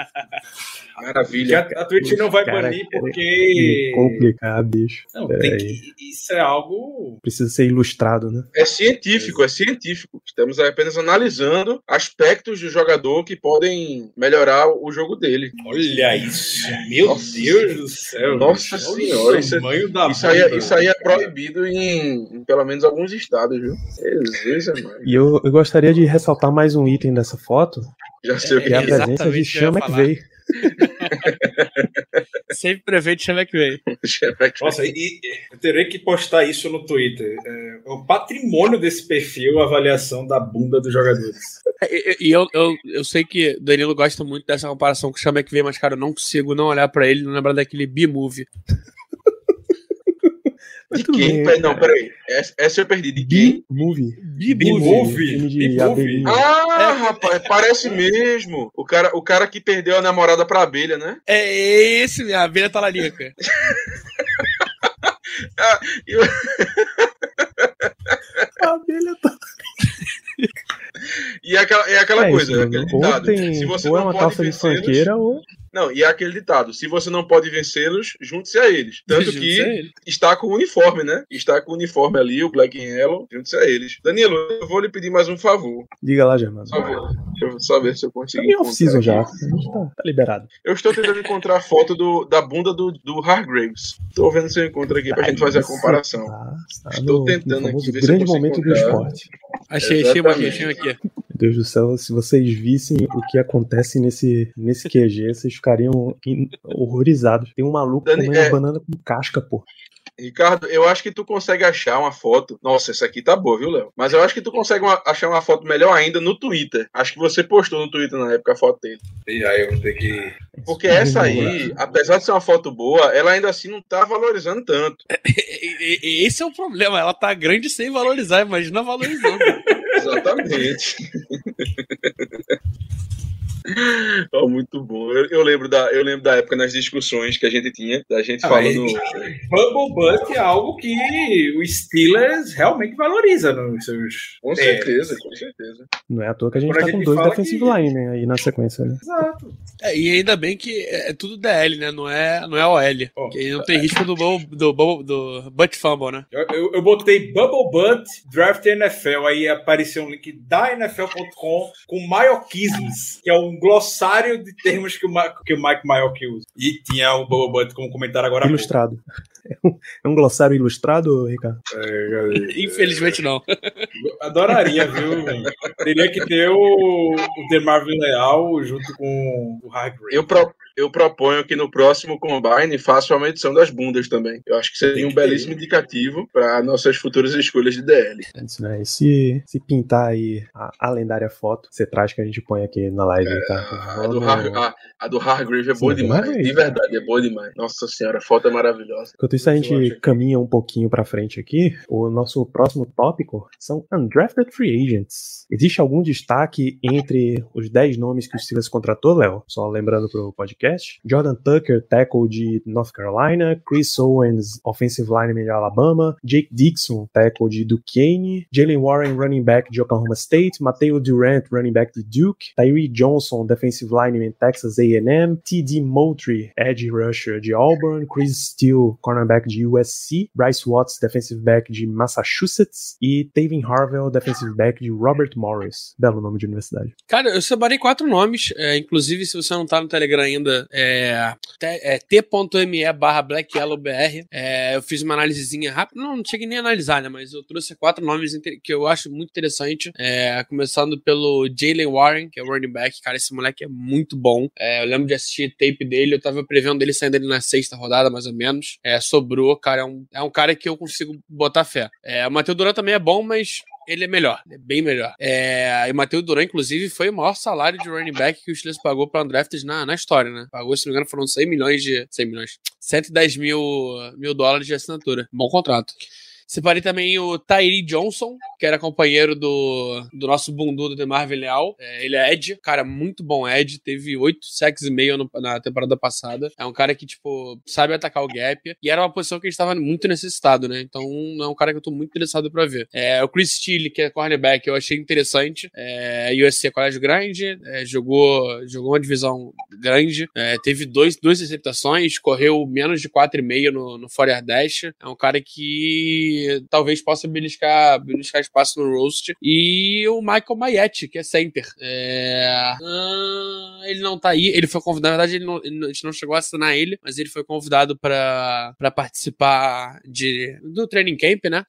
Que maravilha. a, a Twitch não vai Cara, banir Me porque. complicar, bicho. Não, tem aí. que. Isso é algo. Precisa ser ilustrado, né? É científico, é científico. Estamos apenas analisando aspectos do jogador que podem melhorar o jogo dele. Olha isso. Meu Nossa. Deus do céu. Nossa senhora, isso é- tamanho da Isso aí, é- isso aí é proibido em, em pelo menos alguns estados, viu? Jesus, é mais. E eu, eu gostaria de ressaltar mais um item dessa foto, Já sei o que que é a é. presença de exatamente o <laughs> eu ia Sean. McVay. <laughs> Sempre. Nossa, e, e eu terei que postar isso no Twitter. É, é o patrimônio desse perfil, a avaliação da bunda dos jogadores. E, e eu, eu, eu sei que o Danilo gosta muito dessa comparação com o que veio, mas, cara, eu não consigo não olhar pra ele e não lembrar daquele B-movie. De quem? bem, Não, peraí. Essa, essa eu perdi. De quem? B-movie. Filme de B-movie. abelhinha. Ah, rapaz, parece mesmo. O cara, o cara que perdeu a namorada pra abelha, né? É esse, minha abelha talarica. Eu- A abelha tá... E é aquela, é aquela é coisa, isso, é aquele ou, ditado. tem, se você ou é não uma pode calça de funkeira ou... Não, e é aquele ditado: se você não pode vencê-los, junte-se a eles. Tanto <laughs> que ele. está com o uniforme, né? Está com o uniforme ali, o Black and Yellow, junte-se a eles. Danilo, eu vou lhe pedir mais um favor. Diga lá, Germano. Por favor. Deixa eu só ver se eu Tá consigo. em off-season já. aqui. A gente tá, tá liberado. Eu estou tentando encontrar a foto do, da bunda do, do Hargraves. Estou vendo se eu encontro aqui pra gente fazer a comparação. Tá, tá Estou no, tentando no aqui ver se eu grande consigo momento do encontrar. esporte. Achei, achei uma aqui, Exatamente. achei uma aqui. Meu Deus do céu, se vocês vissem o que acontece nesse, nesse <laughs> QG, vocês ficariam horrorizados. Tem um maluco Dani, comendo é- banana com casca, pô. Ricardo, eu acho que tu consegue achar uma foto. Nossa, essa aqui tá boa, viu, Léo? Mas eu acho que tu consegue uma- achar uma foto melhor ainda no Twitter. Acho que você postou no Twitter na época a foto dele. E aí eu vou ter que. Porque essa aí, apesar de ser uma foto boa, ela ainda assim não tá valorizando tanto. <laughs> Esse é o problema, ela tá grande sem valorizar, imagina valorizando. <laughs> Exatamente. <laughs> <laughs> Oh, muito bom. Eu, eu lembro da, eu lembro da época nas discussões que a gente tinha, da gente Ah, falando. Bubble Butt é algo que o Steelers realmente valoriza nos seus. Com É, certeza, com certeza. Não é à toa que a gente a tá com gente dois fala defensive que- linemen aí na sequência, né? Exato. É, e ainda bem que é tudo DL, né? Não é, não é OL. Pô, que aí não tem risco do, bubble- do, bubble- do butt fumble, né? Eu, eu, eu botei Bubble Butt Draft NFL, aí apareceu um link da NFL.com com Maioquisms, que é um glossário de termos que o, Ma- que o Mike Maioki usa. E tinha o Bubble Butt como comentário agora. Ilustrado. É um, é um glossário ilustrado, Ricardo? É, <laughs> Infelizmente não. Adoraria, viu? Teria que ter o, o DeMarvin Leal junto com o Hargrave. Eu, pro- eu proponho que no próximo Combine faça uma medição das bundas também. Eu acho que seria um belíssimo indicativo para nossas futuras escolhas de DL. Isso, né? E se, se pintar aí a, a lendária foto, você traz que a gente põe aqui na live, tá? A do, Har a, a do Hargrave é Sim, boa é demais. Hargrave. De verdade, é boa demais. Nossa senhora, a foto é maravilhosa. Enquanto isso, a gente caminha um pouquinho pra frente aqui. O nosso próximo tópico são undrafted free agents. Existe algum destaque entre os 10 nomes que o Steelers contratou, Léo? Só lembrando pro podcast. Jordan Tucker, tackle de North Carolina. Chris Owens, offensive lineman de Alabama. Jake Dixon, tackle de Duquesne. Jalen Warren, running back de Oklahoma State. Mateo Durant, running back de Duke. Tyree Johnson, defensive lineman Texas A&M. T.D. Moultrie, edge rusher de Auburn. Chris Steele, cornerback de USC, Bryce Watts, defensive back de Massachusetts e Tavin Harvell, defensive back de Robert Morris. Belo nome de universidade. Cara, eu separei quatro nomes, é, inclusive se você não tá no Telegram ainda, é, é t.me barra é, eu fiz uma análisezinha rápida, não, não cheguei nem a analisar, né, mas eu trouxe quatro nomes que eu acho muito interessante, é, começando pelo Jalen Warren, que é o running back, cara, esse moleque é muito bom, é, eu lembro de assistir tape dele, eu tava prevendo ele saindo ali na sexta rodada, mais ou menos, é, sobrou, cara, é um, é um cara que eu consigo botar fé. É, o Matheus Duran também é bom, mas ele é melhor, é bem melhor. É, e o Matheus Duran, inclusive, foi o maior salário de running back que o Steelers pagou para undrafted na, na história, né? Pagou, se não me engano, foram 100 milhões de... 100 milhões. 110 mil, mil dólares de assinatura. Bom contrato. Separei também o Tyree Johnson, que era companheiro do, do nosso bundu do DeMar Leal. É, ele é Ed, cara, muito bom Ed. Teve 8 sacks e meio no- na temporada passada. É um cara que, tipo, sabe atacar o gap. E era uma posição que a gente tava muito necessitado, né? Então é um cara que eu tô muito interessado pra ver. É, o Chris Steele, que é cornerback, eu achei interessante. É, USC é colégio grande, é, jogou, jogou uma divisão grande. É, teve dois, duas interceptações, correu menos de 4,5 no, no 4 Dash. É um cara que talvez possa beliscar, beliscar espaço no roast. E o Michael Maietti, que é center. É, ah, ele não tá aí, ele foi convidado, na verdade ele não- ele a gente não chegou a assinar ele, mas ele foi convidado pra participar de, do training camp, né?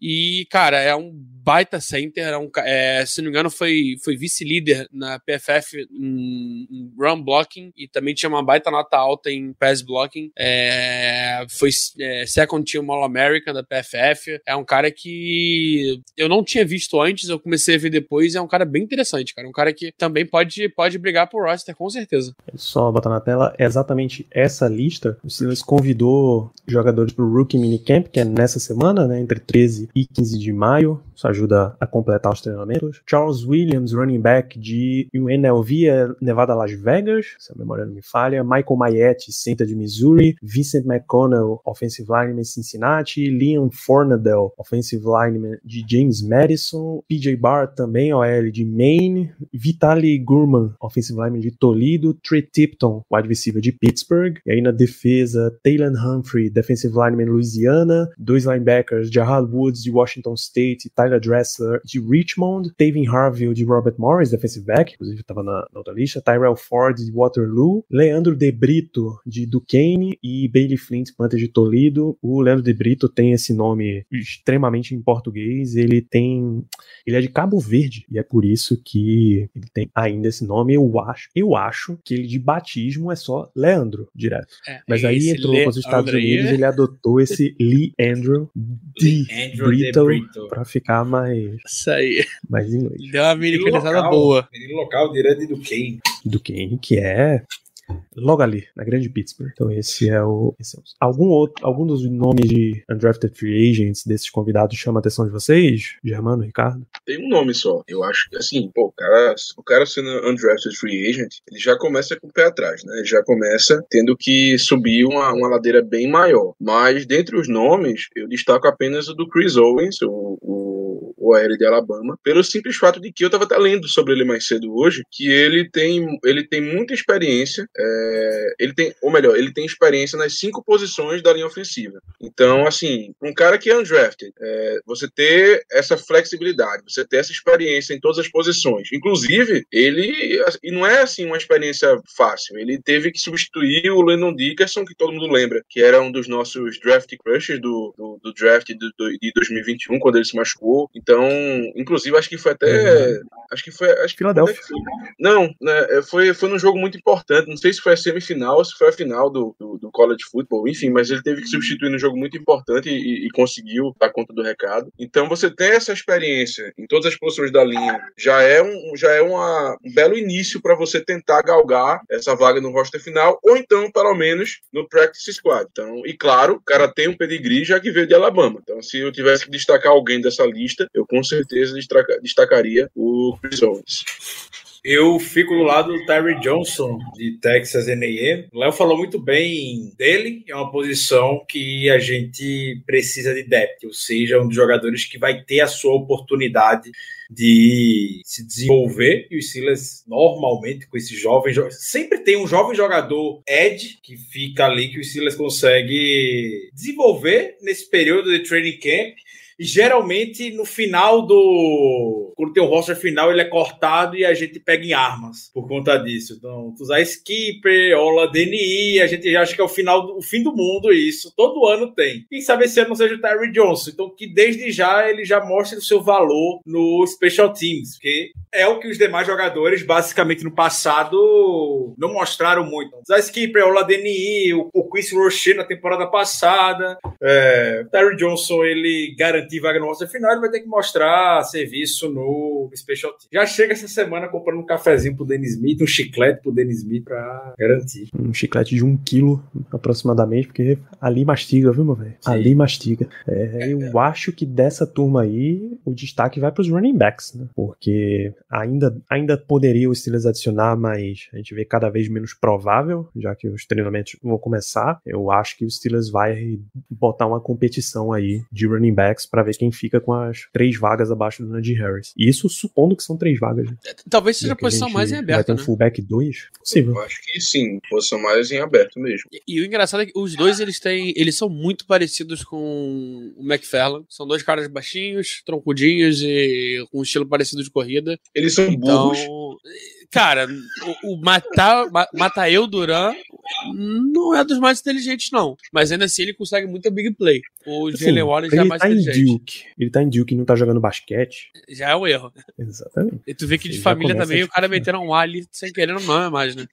E, cara, é um baita center. É um, é, se não me engano, foi, foi vice-líder na PFF em, em run blocking e também tinha uma baita nota alta em pass blocking. É, foi é, second team All-American da PFF. É um cara que eu não tinha visto antes, eu comecei a ver depois. É um cara bem interessante, cara. Um cara que também pode, pode brigar pro roster, com certeza. Só botar na tela é exatamente essa lista. O Steelers convidou jogadores para o Rookie Minicamp, que é nessa semana, né, entre 13 e 15 de maio. Isso ajuda a completar os treinamentos. Charles Williams, running back de UNLV, é Nevada Las Vegas, se a memória não me falha. Michael Maietti, center de Missouri. Vincent McConnell, offensive lineman de Cincinnati. Liam Fornadell, offensive lineman de James Madison. PJ Barr, também OL de Maine. Vitaly Gurman, offensive lineman de Toledo. Trey Tipton, wide receiver de Pittsburgh. E aí na defesa, Taylor Humphrey, defensive lineman Louisiana. Dois linebackers, Jahal De Washington State Tyler Dressler de Richmond. Tavin Harville de Robert Morris, defensive back, inclusive estava na, na outra lista. Tyrell Ford de Waterloo. Leandro De Brito de Duquesne e Bailey Flint, Panther de Toledo. O Leandro De Brito tem esse nome extremamente em português. Ele tem ele é de Cabo Verde e é por isso que ele tem ainda esse nome. Eu acho, eu acho que ele de batismo é só Leandro direto. É, Mas aí entrou para os Estados aí- Unidos, ele adotou esse <laughs> Lee Andrew de Andrew Brito. para ficar mais Isso aí. mais inglês. Deu uma americanizada boa. Menino local, direto do Kane. do Kane, que é logo ali, na grande Pittsburgh. Então esse é o. Esse é o algum outro, algum dos nomes de undrafted free agents desses convidados chama a atenção de vocês? Germano, Ricardo? Tem um nome só. Eu acho que, assim, pô, o cara, o cara sendo undrafted free agent, ele já começa com o pé atrás, né? Ele já começa tendo que subir uma, uma ladeira bem maior. Mas, dentre os nomes, eu destaco apenas o do Chris Owens, o, o, o AL de Alabama, pelo simples fato de que eu tava até lendo sobre ele mais cedo hoje, que ele tem, ele tem muita experiência, é, ele tem, ou melhor, ele tem experiência nas cinco posições da linha ofensiva. Então, assim, um cara que é undrafted, é, você ter essa flexibilidade, você ter essa experiência em todas as posições. Inclusive, ele. E não é assim uma experiência fácil. Ele teve que substituir o Lennon Dickerson, que todo mundo lembra, que era um dos nossos draft crushes do, do, do draft de 2021, quando ele se machucou. Então, inclusive, acho que foi até. Acho que foi. Acho que Filadélfia. não, né, foi, foi num jogo muito importante. Não sei se foi a semifinal ou se foi a final do, do, do college football, enfim, mas ele teve que substituir num jogo muito importante e, e conseguiu dar conta do recado. Então você ter essa experiência em todas as posições da linha já é um, já é uma, um belo início para você tentar galgar essa vaga no roster final, ou então, pelo menos, no practice squad. Então, e claro, o cara tem um pedigree já que veio de Alabama. Então, se eu tivesse que destacar alguém dessa lista, eu com certeza destaca- destacaria o Chris Owens. Eu fico do lado do Terry Johnson, de Texas. O Léo falou muito bem dele. É uma posição que a gente precisa de depth, ou seja, um dos jogadores que vai ter a sua oportunidade de se desenvolver. E o Silas, normalmente, com esses jovens, sempre tem um jovem jogador Ed que fica ali que o Silas consegue desenvolver nesse período de training camp. E geralmente no final do. Quando tem o roster final, ele é cortado e a gente pega em armas por conta disso. Então, tu usar Skipper, Ola DNI, a gente já acha que é o final o fim do mundo isso. Todo ano tem. Quem sabe esse ano não seja o Terry Johnson. Então, que desde já ele já mostre o seu valor no Special Teams, porque é o que os demais jogadores, basicamente no passado, não mostraram muito. Usar Skipper, Ola DNI, o, o Chris Rocher na temporada passada. É, o Terry Johnson, ele garantiu garantir vaga no roster final, ele vai ter que mostrar serviço no Special Team. Já chega essa semana comprando um cafezinho pro Dennis Smith, um chiclete pro Dennis Smith pra garantir. Um chiclete de um quilo aproximadamente, porque ali mastiga, viu, meu velho? Ali mastiga. É, eu acho que dessa turma aí, o destaque vai pros running backs, né? Porque ainda, ainda poderia o Steelers adicionar, mas a gente vê cada vez menos provável, já que os treinamentos vão começar. Eu acho que o Steelers vai botar uma competição aí de running backs para ver quem fica com as três vagas abaixo do Najee Harris. Isso supondo que são três vagas. Né? Talvez seja Já a a posição gente mais em Vai aberto, ter um né? fullback 2? Possível. Eu acho que sim, posição mais em aberto mesmo. E, e o engraçado é que os dois eles têm, eles são muito parecidos com o McFarland. São dois caras baixinhos, troncudinhos e com um estilo parecido de corrida. Eles são Então, burros. Cara, o, o Mata, Ma- Matael Duran não é dos mais inteligentes, não. Mas ainda assim ele consegue muita big play. O Assim, Jalen Wallace já é ele mais tá em inteligente. Duke. Ele tá em Duke e não tá jogando basquete. Já é o erro. Exatamente. E tu vê que de Já família também o cara meteram um A ali sem querer não é mais, né?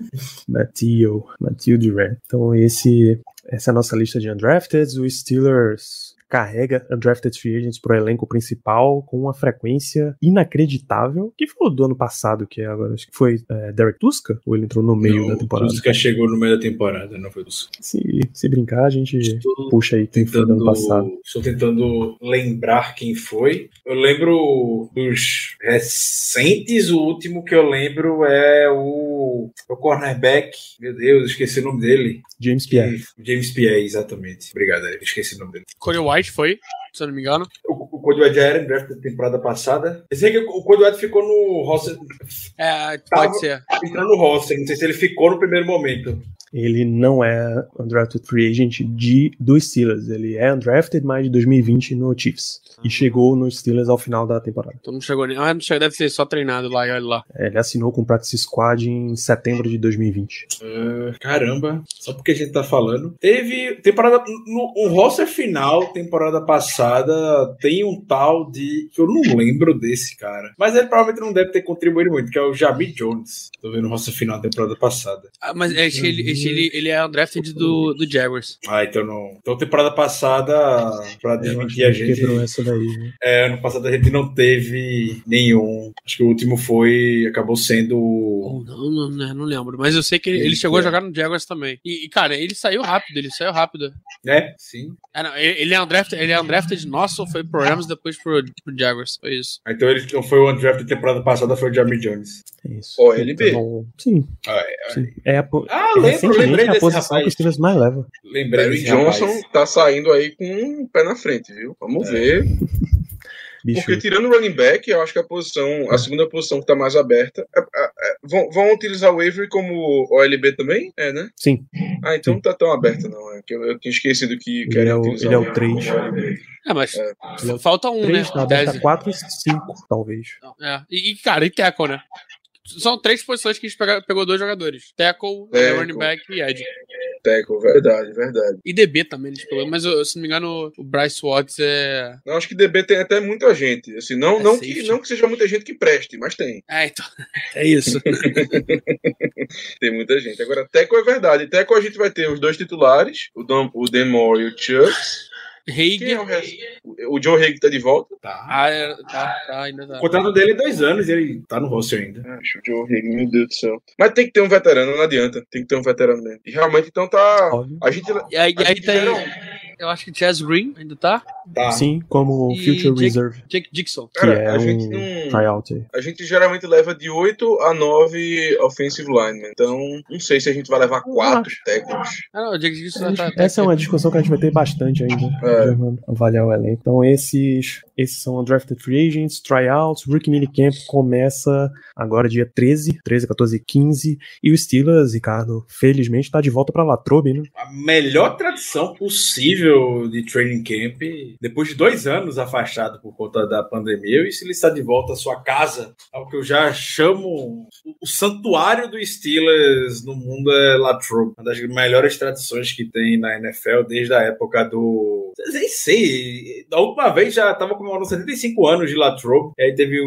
<laughs> Matthew, Matthew Durant. Então esse, essa é a nossa lista de undrafted. O Steelers carrega undrafted free agents pro elenco principal com uma frequência inacreditável. Que foi o do ano passado, que é agora, acho que foi é, Derek Tuska? Ou ele entrou no meio da temporada? O Tuska chegou no meio da temporada, não foi o Tuska. Se, se brincar, a gente Estou puxa aí quem foi do ano passado. Estou tentando lembrar quem foi. Eu lembro dos recentes, o último que eu lembro é o, o cornerback. Meu Deus, esqueci o nome dele. James Pierre. James Pierre, exatamente. Obrigado, esqueci o nome dele. Corey White foi, se eu não me engano. O, o Cody White já era em draft da temporada passada. Eu sei que o Cody White ficou no roster, É, Tava- pode ser. entrando no roster. Não sei se ele ficou no primeiro momento. Ele não é undrafted free agent de, do Steelers. Ele é undrafted, mas de 2020 no Chiefs. E chegou nos Steelers ao final da temporada. Então não chegou nem. Ah, não chegou, deve ser só treinado lá e olha lá. É, Ele assinou com o Practice Squad em setembro de 2020. Ah, caramba, só porque a gente tá falando. Teve temporada. No, o roster final, temporada passada, tem um tal de. que eu não lembro desse cara. Mas ele provavelmente não deve ter contribuído muito, que é o Jamie Jones. Tô vendo o roster final da temporada passada. Ah, mas acho que ele, ele, ele é undrafted do, do Jaguars. Ah, então não. Então, temporada passada, pra desmentir a gente. Quebrou essa daí. né? É, ano passado a gente não teve nenhum. Acho que o último foi. acabou sendo. Ou não, não, não, não lembro. Mas eu sei que ele, ele chegou a jogar no Jaguars também. E, e, cara, ele saiu rápido, ele saiu rápido. É, sim. Ah, não, ele, é undrafted, ele é undrafted nosso, foi pro Rams, depois pro, pro Jaguars. Foi isso. Então ele não foi o undrafted da temporada passada, foi o Jamie Jones. É isso. OLB. Então, sim, Ah, é, sim. É a, Ah, é lembro, recentemente lembrei a desse posição rapaz. que os Steelers mais leva. Lembrei Barry Johnson rapaz. tá saindo aí com um pé na frente, viu? Vamos ver. <laughs> Bicho, Porque tirando o running back, eu acho que a posição, a segunda posição que tá mais aberta. é- é- é- vão, vão utilizar o Avery como OLB também? É, né? sim, Ah, então não tá tão aberto, não. É que eu, eu tinha esquecido que Ele querem é o- utilizar ele é o três. como OLB. É, mas É. falta um, três né? na aberta, Tese. quatro e cinco, talvez. É. E, cara, e tackle, né? São três posições que a gente pega- pegou dois jogadores: tackle, Tackle. running back e edge. Tackle, verdade, verdade. E DB também, eles pegou. Mas se não me engano, o Bryce Watts é. Não, acho que DB tem até muita gente. Assim, não, É não, safety. que, não que seja muita gente que preste, mas tem. <laughs> É, então. É isso. <laughs> Tem muita gente. Agora, Teco é verdade. Teco a gente vai ter os dois titulares, o, Dom, o Demore e o Chucks. Quem é o Haig. Joe Haig tá de volta. Tá. Ah, é, tá, tá, ainda tá. O contrato dele é dois anos e ele tá no roster ainda. Acho o Joe Haig, meu Deus do céu. Mas tem que ter um veterano, não adianta. Tem que ter um veterano mesmo. E realmente, então tá. Óbvio. A gente. E aí, A e aí gente tem. geral- eu acho que Chaz Green ainda tá. Tá. Sim, como E Future Jake- Reserve, Jake Dixon. que Cara, é a gente um não. tryout aí. A gente geralmente leva de 8 a 9 offensive linemen. Então, não sei se a gente vai levar 4 técnicos. Ah, não, o Jake Dixon tá, gente- tá Essa é uma discussão que a gente vai ter bastante ainda, É. Germano, avaliar o elenco. Então, esses, esses são drafted free agents, tryouts, rookie minicamp começa agora dia 13, 13, 14, 15, e o Steelers, Ricardo, felizmente tá de volta pra Latrobe, né? A melhor tradição possível de training camp, depois de dois anos afastado por conta da pandemia, e se ele está de volta à sua casa, ao que eu já chamo o- santuário do Steelers no mundo é Latrobe, uma das melhores tradições que tem na NFL desde a época do. Nem sei, da última vez já estava comemorando 75 anos de Latrobe, e aí teve.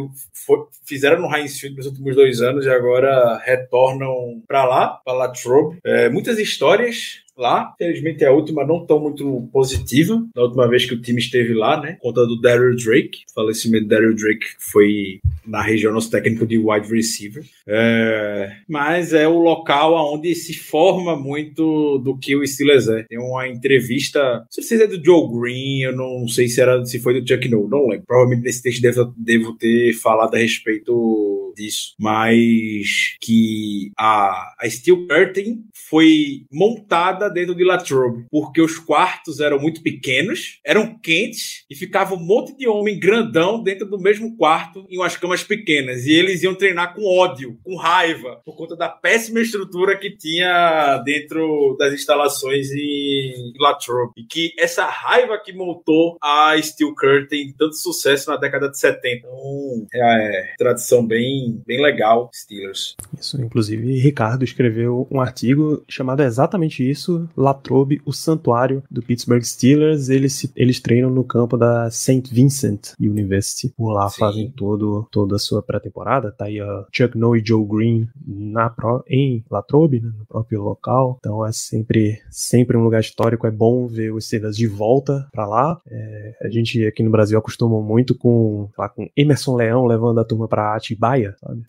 foi- fizeram no Heinz Field nos últimos dois anos e agora retornam para lá, para Latrobe. É, muitas histórias lá. Felizmente a última não tão muito positiva. Da última vez que o time esteve lá, né? Conta do Daryl Drake. O falecimento do Daryl Drake foi na região nosso técnico de wide receiver. É, mas é o local onde se forma muito do que o Steelers é. Tem uma entrevista, não sei se é do Joe Green, eu não sei se era se foi do Chuck No, não lembro. Provavelmente nesse texto devo, devo ter falado a respeito disso. Mas que a, a Steel Curtain foi montada dentro de Latrobe, porque os quartos eram muito pequenos, eram quentes e ficava um monte de homem grandão dentro do mesmo quarto em umas camas pequenas. E eles iam treinar com ódio, com raiva, por conta da péssima estrutura que tinha dentro das instalações em Latrobe. E que essa raiva que montou a Steel Curtain tanto sucesso na década de 70. Então, é tradição bem, bem legal, Steelers. Isso, inclusive, Ricardo escreveu um artigo chamado exatamente isso, Latrobe, o santuário do Pittsburgh Steelers. Eles, se- eles treinam no campo da St. Vincent University. Por lá Sim. fazem todo, toda a sua pré-temporada. Tá aí a Chuck Noe e Joe Green na, pró- em Latrobe, né, no próprio local. Então é sempre, sempre um lugar histórico. É bom ver os Steelers de volta pra lá. É, a gente aqui no Brasil acostuma muito com, lá, com Emerson Leão levando a turma pra Atibaia, sabe?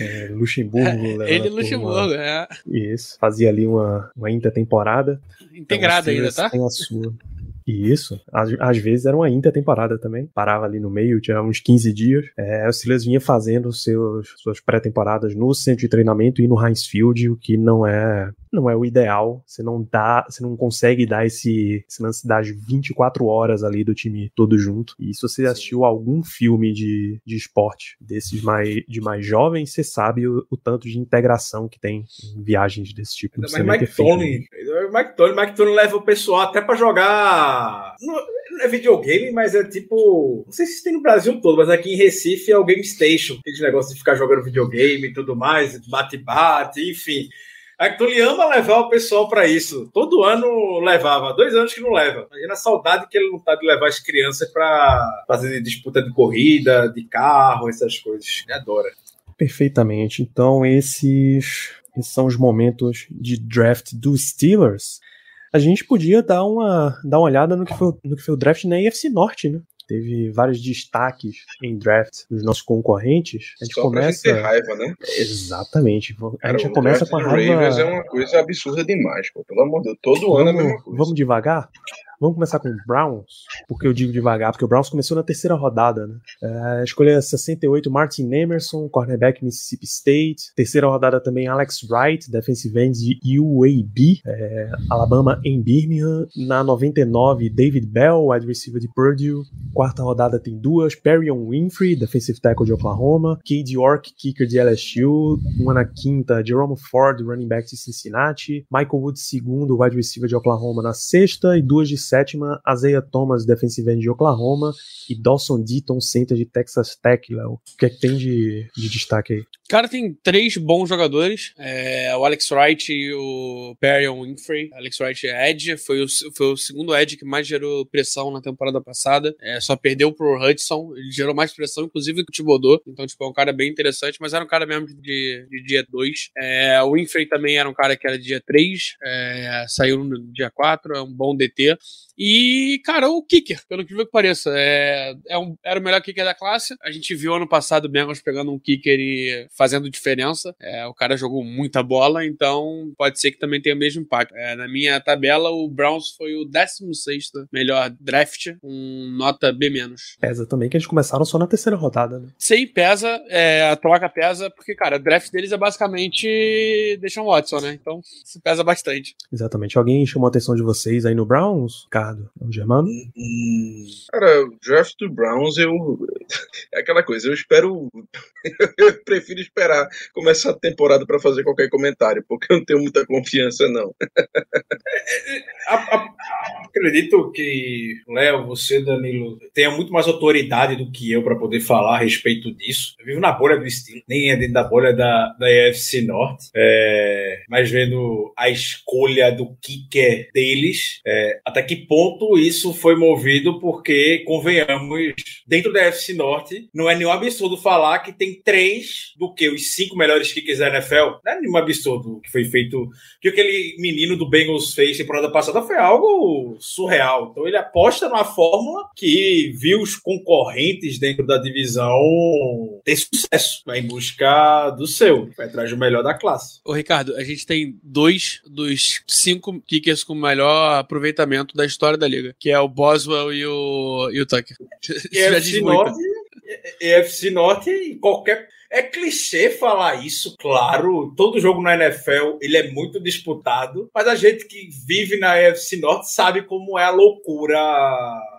É, Luxemburgo levando Ele e turma- Luxemburgo, é. Isso. Fazia ali uma, uma intertemporada. Integrado Então, ainda, tá? Têm a sua. E isso, às, às vezes era uma intertemporada também. Parava ali no meio, tinha uns 15 dias. É, o Steelers vinha fazendo seus, suas pré-temporadas no centro de treinamento e no Heinz Field, o que não é não é o ideal. Você não dá, você não consegue dar esse, esse lance das 24 horas ali do time todo junto. E se você assistiu algum filme de, de esporte desses mais, de mais jovens, você sabe o, o tanto de integração que tem em viagens desse tipo. Mas Mike Tony, Mike Tony, Mike Tony leva o pessoal até pra jogar. Não, não é videogame, mas é tipo. Não sei se tem no Brasil todo, mas aqui em Recife é o Game Station. Aquele negócio de ficar jogando videogame e tudo mais, bate-bate, enfim. A Tony ama levar o pessoal pra isso. Todo ano levava, dois anos que não leva. Imagina a saudade que ele não tá de levar as crianças pra fazer disputa de corrida, de carro, essas coisas. Ele adora. Perfeitamente. Então, esses, esses são os momentos de draft dos Steelers. A gente podia dar uma, dar uma olhada no que, foi, no que foi o draft na AFC Norte, né? Teve vários destaques em draft dos nossos concorrentes. A gente Só pra gente começa. ter raiva, né? Exatamente. A Cara, gente começa com a raiva. Ravens é uma coisa absurda demais, pô. Pelo amor de Deus. Todo ano é a mesma Vamos, coisa. vamos devagar? Vamos começar com o Browns? Porque eu digo devagar, porque o Browns começou na terceira rodada, né? É, escolha 68, Martin Emerson, cornerback Mississippi State. Terceira rodada também, Alex Wright, defensive end de UAB, é, Alabama em Birmingham. Na 99, David Bell, wide receiver de Purdue. Quarta rodada tem duas, Perrion Winfrey, defensive tackle de Oklahoma. Cade York, kicker de LSU. Uma na quinta, Jerome Ford, running back de Cincinnati. Michael Woods, segundo, wide receiver de Oklahoma na sexta. E duas de sétima, Isaiah Thomas, defensive end de Oklahoma. E Dawson Deaton, center de Texas Tech, Léo. O que é que tem de, de destaque aí? Cara, tem três bons jogadores. É, o Alex Wright e o Perrion Winfrey. Alex Wright é Edge, foi o, foi o segundo Edge que mais gerou pressão na temporada passada. É, só perdeu pro Hudson. Ele gerou mais pressão, inclusive, que o Thibodeau. Então, tipo, é um cara bem interessante, mas era um cara mesmo de, de dia 2. o Winfrey também era um cara que era dia 3. saiu no dia 4, é um bom DT. E, cara, o kicker, pelo que que pareça, é, é um, era o melhor kicker da classe. A gente viu ano passado o Bengals pegando um kicker e fazendo diferença. É, o cara jogou muita bola, então pode ser que também tenha o mesmo impacto. É, na minha tabela, o Browns foi o 16 melhor draft, com nota B-. Pesa também que eles começaram só na terceira rodada, né? Sim, pesa. É, a troca pesa, porque, cara, o draft deles é basicamente deixam Watson, né? Então, isso pesa bastante. Exatamente. Alguém chamou a atenção de vocês aí no Browns? Ricardo, o Germano? Hum, cara, o draft do Browns, eu. <laughs> É aquela coisa, eu espero. <laughs> eu prefiro esperar começar a temporada para fazer qualquer comentário, porque eu não tenho muita confiança, não. A- a- acredito que, Léo, você, Danilo, tenha muito mais autoridade do que eu para poder falar a respeito disso. Eu vivo na bolha do estilo, nem é dentro da bolha da, da EFC Norte, é, mas vendo a escolha do kicker deles, é, até que ponto isso foi movido, porque, convenhamos, dentro da EFC Norte, não é nenhum absurdo falar que tem três do que os cinco melhores kickers da NFL. Não é nenhum absurdo o que foi feito que aquele menino do Bengals fez temporada passada foi algo surreal. Então ele aposta numa fórmula que viu os concorrentes dentro da divisão ter sucesso. Vai em busca do seu. Vai atrás do melhor da classe. Ô, Ricardo, a gente tem dois dos cinco kickers com melhor aproveitamento da história da liga, que é o Boswell e o, e o Tucker. Isso <laughs> já EFC diz muito. Norte, EFC Norte e qualquer. É clichê falar isso, claro. Todo jogo na NFL ele é muito disputado, mas a gente que vive na EFC Norte sabe como é a loucura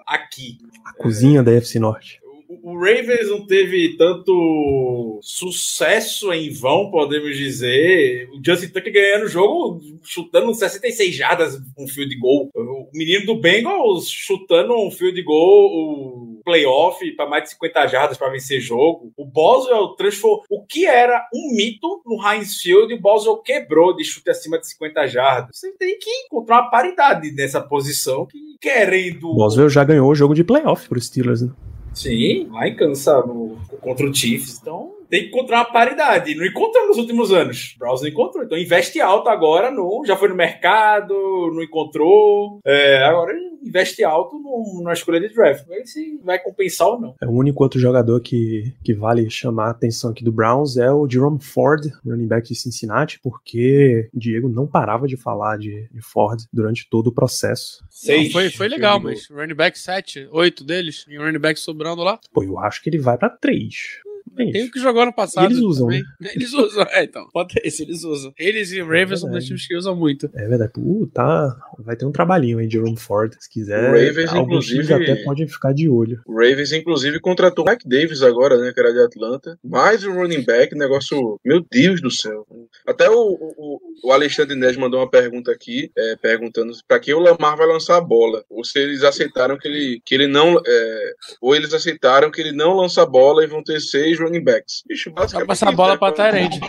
aqui. A cozinha da FC Norte. O Ravens não teve tanto sucesso em vão, podemos dizer. O Justin Tucker ganhando o jogo, chutando 66 jardas com um field goal. O menino do Bengals chutando um field goal, playoff para mais de 50 jardas para vencer jogo. O Boswell transformou o que era um mito no Heinz Field, o Boswell quebrou de chute acima de 50 jardas. Você tem que encontrar uma paridade nessa posição que querendo O Boswell já ganhou o jogo de playoff pro Steelers, né? Sim, lá em Kansas, no- contra o Chiefs. Então, tem que encontrar uma paridade. Não encontrou nos últimos anos. O Browns não encontrou. Então, investe alto agora. No, já foi no mercado, não encontrou. É, agora, investe alto no, na escolha de draft. Vai se vai compensar ou não. É o único outro jogador que, que vale chamar a atenção aqui do Browns é o Jerome Ford, running back de Cincinnati, porque Diego não parava de falar de, de Ford durante todo o processo. Não, foi, foi legal, mas running back 7, 8 deles, e running back sobrando lá. Pô, eu acho que ele vai pra 3. Tem o que jogou ano passado. E eles usam, também. Eles usam, é, então. Pode ter esse, eles usam. Eles e o Ravens são dois times que usam muito. É verdade. Pô, tá. Vai ter um trabalhinho aí, Jerome Ford. Se quiser, O Ravens, alguns times inclusive- até podem ficar de olho. O Ravens, inclusive, contratou o Mike Davis agora, né? Que era de Atlanta. Mais um running back, negócio. Meu Deus do céu. Até o, o, o Alexandre Nes mandou uma pergunta aqui, é, perguntando pra quem o Lamar vai lançar a bola. Ou se eles aceitaram que ele, que ele não. é, ou eles aceitaram que ele não lança a bola e vão ter seis running backs. Bicho, basicamente. passar a bola é pra pra- Tyrande.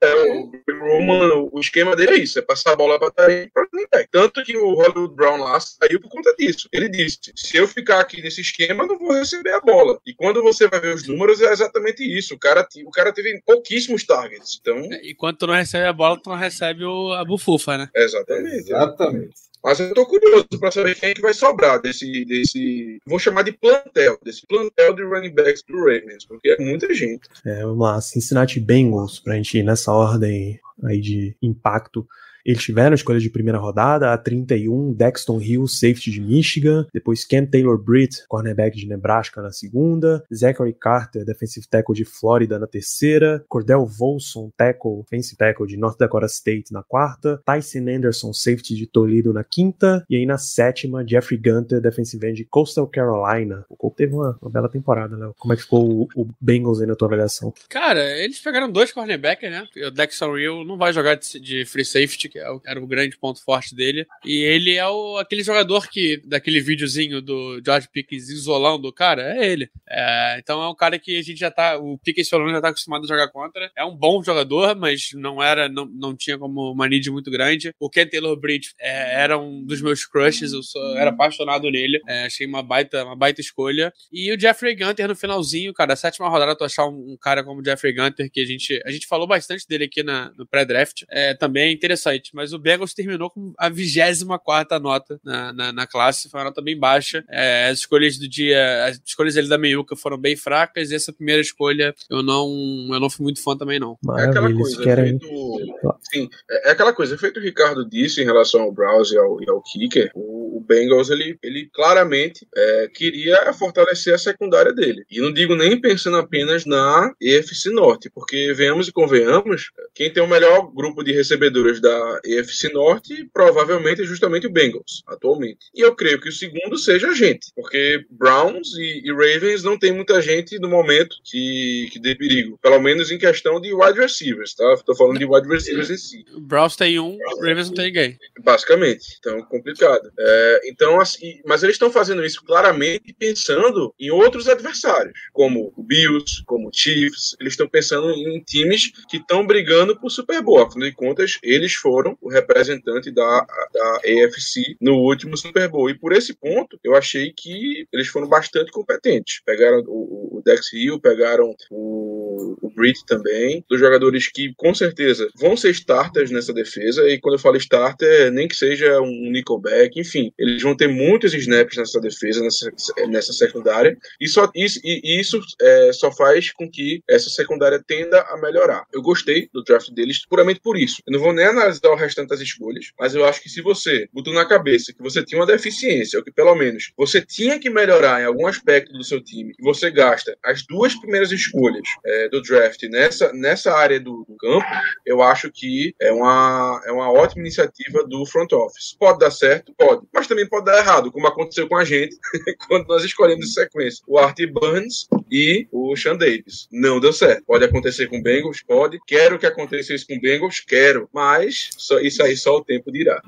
É, o Roman, o esquema dele é isso, é passar a bola para Tyrande para running back. Tanto que o Hollywood Brown lá saiu por conta disso. Ele disse: se eu ficar aqui nesse esquema, eu não vou receber a bola. E quando você vai ver os números, é exatamente isso. O cara, o cara teve pouquíssimos targets. Então, Enquanto tu não recebe a bola, tu não recebe o, a bufufa, né? exatamente. Exatamente. Mas eu tô curioso para saber quem é que vai sobrar desse, desse. Vou chamar de plantel, desse plantel de running backs do Ravens, porque é muita gente. É, vamos lá, Cincinnati Bengals, pra gente ir nessa ordem aí de impacto. Eles tiveram a escolha de primeira rodada, a 31, Dexton Hill, safety de Michigan, depois Cam Taylor Britt, cornerback de Nebraska na segunda, Zachary Carter, defensive tackle de Flórida na terceira, Cordell Volson, tackle, offensive tackle de North Dakota State na quarta, Tyson Anderson, safety de Toledo na quinta, e aí na sétima, Jeffrey Gunter, defensive end de Coastal Carolina. O Cole teve uma, uma bela temporada, Léo. Como é que ficou o, o Bengals aí na tua avaliação? Cara, eles pegaram dois cornerbacks, né? O Dexter Hill não vai jogar de, de free safety, que é era o grande ponto forte dele. E ele é o, aquele jogador que, daquele videozinho do George Pickens isolando o cara, é ele. É, então é um cara que a gente já tá. O Pickens menos já tá acostumado a jogar contra. É um bom jogador, mas não era, não, não tinha como uma need muito grande. O Ken Taylor Bridge é, era um dos meus crushes, eu sou, era apaixonado nele. É, achei uma baita, uma baita escolha. E o Jeffrey Gunter no finalzinho, cara, a sétima rodada, tu achar um, um cara como o Jeffrey Gunter, que a gente, a gente falou bastante dele aqui na, no pré-draft, é, também é interessante. Site, mas o Bengals terminou com a 24 nota na, na, na, classe, foi uma nota bem baixa. É, as escolhas do dia, as escolhas ali da meiuca foram bem fracas, e essa primeira escolha eu não, eu não fui muito fã também, não. é aquela coisa, querem... feito, sim, é, é aquela coisa, feito o Ricardo disse em relação ao Browse e ao, e ao Kicker, o, o, Bengals ele, ele claramente é, queria fortalecer a secundária dele. E não digo nem pensando apenas na EFC Norte, porque venhamos e convenhamos, quem tem o melhor grupo de recebedores da EFC Norte provavelmente é justamente o Bengals, atualmente. E eu creio que o segundo seja a gente, porque Browns e, e Ravens não tem muita gente no momento que, que dê perigo, pelo menos em questão de wide receivers, tá? Tô falando de wide receivers em si. Browns tem um, Ravens não tem ninguém. Basicamente, então complicado. É, então, assim, mas eles estão fazendo isso claramente pensando em outros adversários, como o Bills, como o Chiefs, eles estão pensando em times que estão brigando por Super Bowl. Afinal de contas, eles foram o representante da, da AFC no último Super Bowl. E por esse ponto, eu achei que eles foram bastante competentes. Pegaram o, o Dex Hill, pegaram o, o Britt também, dos jogadores que com certeza vão ser starters nessa defesa. E quando eu falo starter, nem que seja um nickelback, enfim, eles vão ter muitos snaps nessa defesa, nessa, nessa secundária. E, só, isso, e isso é, só faz com que essa secundária tenda a melhorar. Eu gostei do draft deles puramente por isso. Eu não vou nem analisar o restante das escolhas, mas eu acho que se você botou na cabeça que você tinha uma deficiência, ou que pelo menos você tinha que melhorar em algum aspecto do seu time, e você gasta as duas primeiras escolhas é, do draft nessa, nessa área do, do, campo, eu acho que é uma, é uma ótima iniciativa do front office. Pode dar certo? Pode. Mas também pode dar errado, como aconteceu com a gente <laughs> quando nós escolhemos em sequência o Art Burns e o Sean Davis. Não deu certo. Pode acontecer com o Bengals? Pode. Quero que aconteça isso com o Bengals? Quero. Mas isso aí só o tempo dirá.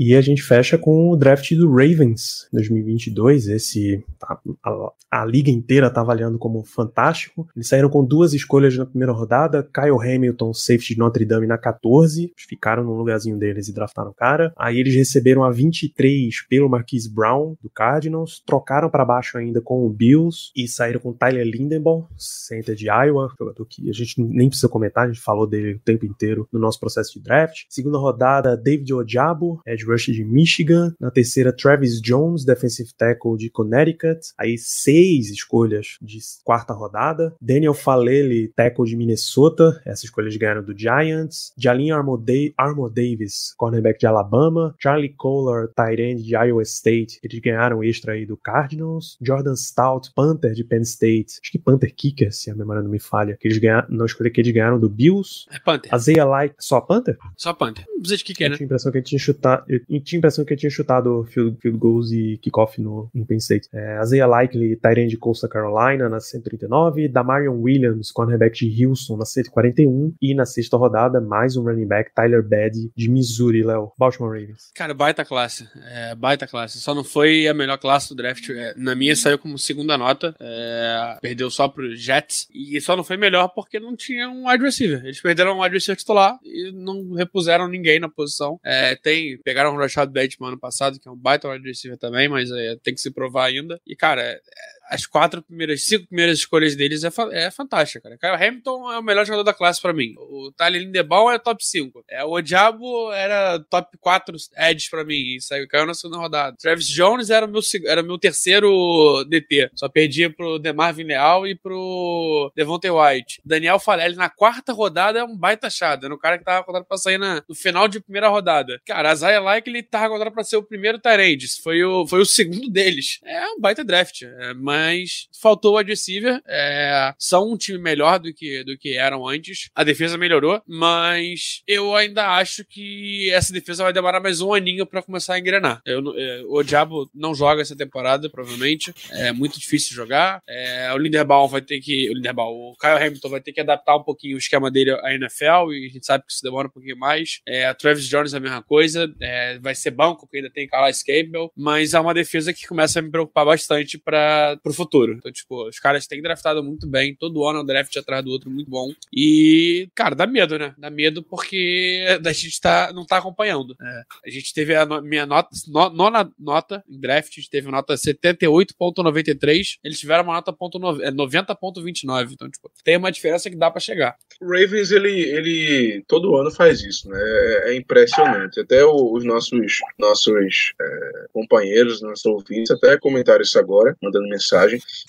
E a gente fecha com o draft do Ravens 2022. Esse a, a, a liga inteira tá avaliando como fantástico. Eles saíram com duas escolhas na primeira rodada: Kyle Hamilton, safety de Notre Dame, na 14. Ficaram no lugarzinho deles e draftaram o cara. Aí eles receberam a 23 pelo Marquise Brown, do Cardinals. Trocaram para baixo ainda com o Bills e saíram com Tyler Lindenbaugh, center de Iowa, jogador que a gente nem precisa comentar, a gente falou dele o tempo inteiro no nosso processo de draft. Segunda rodada, David Ojabo, edge rush de Michigan. Na terceira, Travis Jones, defensive tackle de Connecticut. Aí seis escolhas de quarta rodada. Daniel Falele, tackle de Minnesota. Essas escolhas ganharam do Giants. Jalin Armour Davis, cornerback de Alabama. Charlie Kohler, tight end de Iowa State. Eles ganharam extra aí do Cardinals. Jordan Stout, Panther de Penn State. Acho que Panther Kicker, se a memória não me falha. Que eles ganharam, não escolhi que eles ganharam do Bills. É Panther. Isaiah Light, só Panther? Só Panther. Não precisa de Kicker, eu né? tinha a impressão que ele tinha chutado, eu tinha a impressão que ele tinha chutado field, field goals e kickoff no, no Penn State. É, Likely, Tyrant de Costa Carolina, na 139. Damarion Williams, cornerback de Houston, na 141. E na sexta rodada, mais um running back, Tyler Bad, de Missouri, Léo. Baltimore Ravens. Cara, baita classe. É, baita classe. Só não foi a melhor classe do draft. É, na minha saiu como segunda nota. É, perdeu só pro Jets. E só não foi melhor porque não tinha um wide receiver. Eles perderam um wide receiver titular e não repuseram ninguém na posição. É, tem, pegaram o Rashad Bateman ano passado, que é um baita wide receiver também, mas é, tem que se provar ainda. E, cara, é, as quatro primeiras, cinco primeiras escolhas deles é, é fantástica, cara. Kyle Hamilton é o melhor jogador da classe para mim. O Tyler Lindebaum é top 5. É, o Diabo era top 4 edges para mim e saiu, caiu na segunda rodada. Travis Jones era o meu, era meu terceiro DT. Só perdia pro Demarvin Leal e pro Devontae White. Daniel Falelli na quarta rodada é um baita achado. Era o cara que tava contado pra sair na, no final de primeira rodada. Cara, a Zaya Like ele tava contado pra ser o primeiro Tyrands. Foi o, foi o segundo deles. É um baita draft. É, mas mas faltou o adversário. É, são um time melhor do que, do que eram antes. A defesa melhorou, mas eu ainda acho que essa defesa vai demorar mais um aninho para começar a engrenar. Eu, é, o Diabo não joga essa temporada, provavelmente. É muito difícil jogar. É, o Linderbaum vai ter que. O Linderbaum, o Kyle Hamilton vai ter que adaptar um pouquinho o esquema dele à NFL e a gente sabe que isso demora um pouquinho mais. É, a Travis Jones é a mesma coisa. É, vai ser banco, porque ainda tem Calais Campbell, mas é uma defesa que começa a me preocupar bastante para pro futuro. Então, tipo, os caras têm draftado muito bem, todo ano é um draft atrás do outro muito bom. E, cara, dá medo, né? Dá medo porque <laughs> a gente tá, não tá acompanhando. É. A gente teve a no, minha nota, no, nona nota em draft, a gente teve nota 78.93, eles tiveram uma nota ponto no, é, 90.29. Então, tipo, tem uma diferença que dá para chegar. O Ravens, ele, ele todo ano faz isso, né? É, é impressionante. Até o, os nossos, nossos é, companheiros, nossos ouvintes, até comentaram isso agora, mandando mensagem,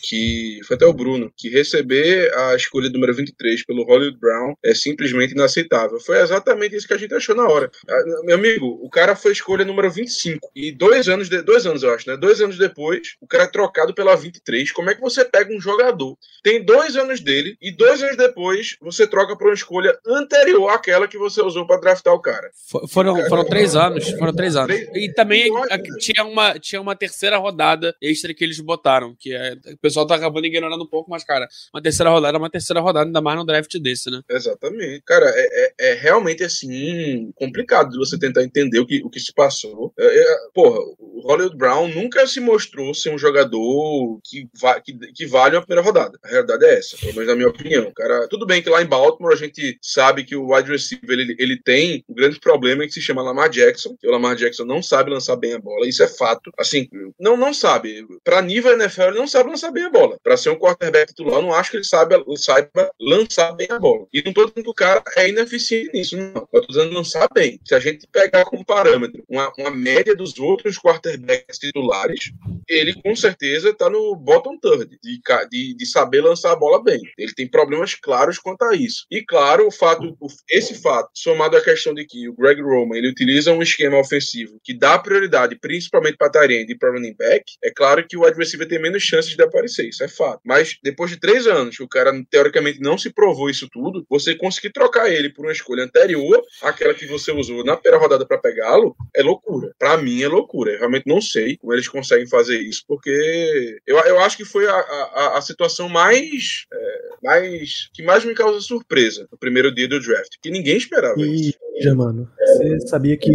que foi até o Bruno, que receber a escolha número 23 pelo Hollywood Brown é simplesmente inaceitável. Foi exatamente isso que a gente achou na hora. Ah, meu amigo, o cara foi escolha número 25. E dois anos, de, dois anos eu acho, né? Dois anos depois, o cara é trocado pela 23. Como é que você pega um jogador? Tem dois anos dele e dois anos depois você troca para uma escolha anterior àquela que você usou para draftar o cara. For, foram, foram três anos. Foram três anos. E também tinha uma, tinha uma terceira rodada extra que eles botaram, que é, o pessoal tá acabando ignorando um pouco, mas, cara, uma terceira rodada é uma terceira rodada, ainda mais num draft desse, né? Exatamente. Cara, é, é, é realmente assim complicado de você tentar entender o que, o que se passou. É, é, porra, o Hollywood Brown nunca se mostrou ser um jogador que, va que, que vale uma primeira rodada. A realidade é essa, pelo menos na minha opinião. Cara, tudo bem que lá em Baltimore a gente sabe que o wide receiver ele, ele tem um grande problema que se chama Lamar Jackson, que o Lamar Jackson não sabe lançar bem a bola, isso é fato. Assim, não não sabe. Pra nível NFL, ele não sabe lançar bem a bola. Pra ser um quarterback titular, não acho que ele saiba, saiba lançar bem a bola. E não tô dizendo que o cara é ineficiente nisso, não. Eu tô dizendo lançar bem. Se a gente pegar como parâmetro uma, uma média dos outros quarterbacks titulares, ele com certeza tá no bottom third de, de, de saber lançar a bola bem. Ele tem problemas claros quanto a isso. E claro, o fato, esse fato, somado à questão de que o Greg Roman ele utiliza um esquema ofensivo que dá prioridade principalmente para Tyrande e para running back, é claro que o receiver tem menos chances de aparecer, isso é fato. Mas depois de três anos, que o cara teoricamente não se provou isso tudo, você conseguir trocar ele por uma escolha anterior àquela que você usou na primeira rodada para pegá-lo, é loucura. Para mim é loucura. Eu realmente não sei como eles conseguem fazer isso, porque eu, eu acho que foi a, a, a situação mais, é, mais que mais me causa surpresa no primeiro dia do draft, que ninguém esperava e, isso. Já, mano, você sabia que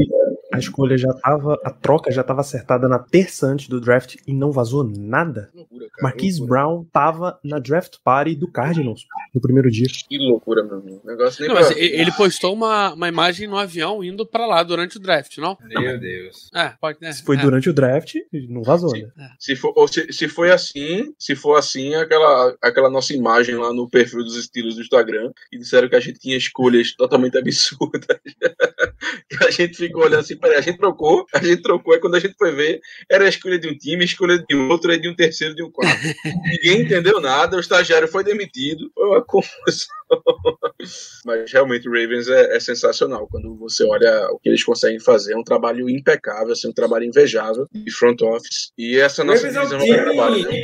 a escolha já tava, a troca já tava acertada na terça antes do draft e não vazou nada. Loucura, cara, Marquise loucura. Brown tava na draft party do Cardinals no primeiro dia. Que loucura, meu amigo. Negócio nem Não, mas pra- ele postou uma, uma imagem no avião indo pra lá durante o draft, não? Meu Deus. É, pode, né? Se foi é. durante o draft, não vazou, Sim. né? Se for, ou se, se foi assim, se for assim, aquela, aquela nossa imagem lá no perfil dos estilos do Instagram, e disseram que a gente tinha escolhas totalmente absurdas. <laughs> e a gente ficou olhando assim, peraí, a gente trocou, a gente trocou, aí quando a gente foi ver, era a escolha de um time, a escolha de outro, e de um terceiro, de um quarto. <laughs> Ninguém entendeu nada, o estagiário foi demitido, foi uma confusão. Mas realmente o Ravens é, é sensacional. Quando você olha o que eles conseguem fazer, é um trabalho impecável, assim, um trabalho invejável de front office. E essa nossa Ravens é um divisão time. trabalho, né?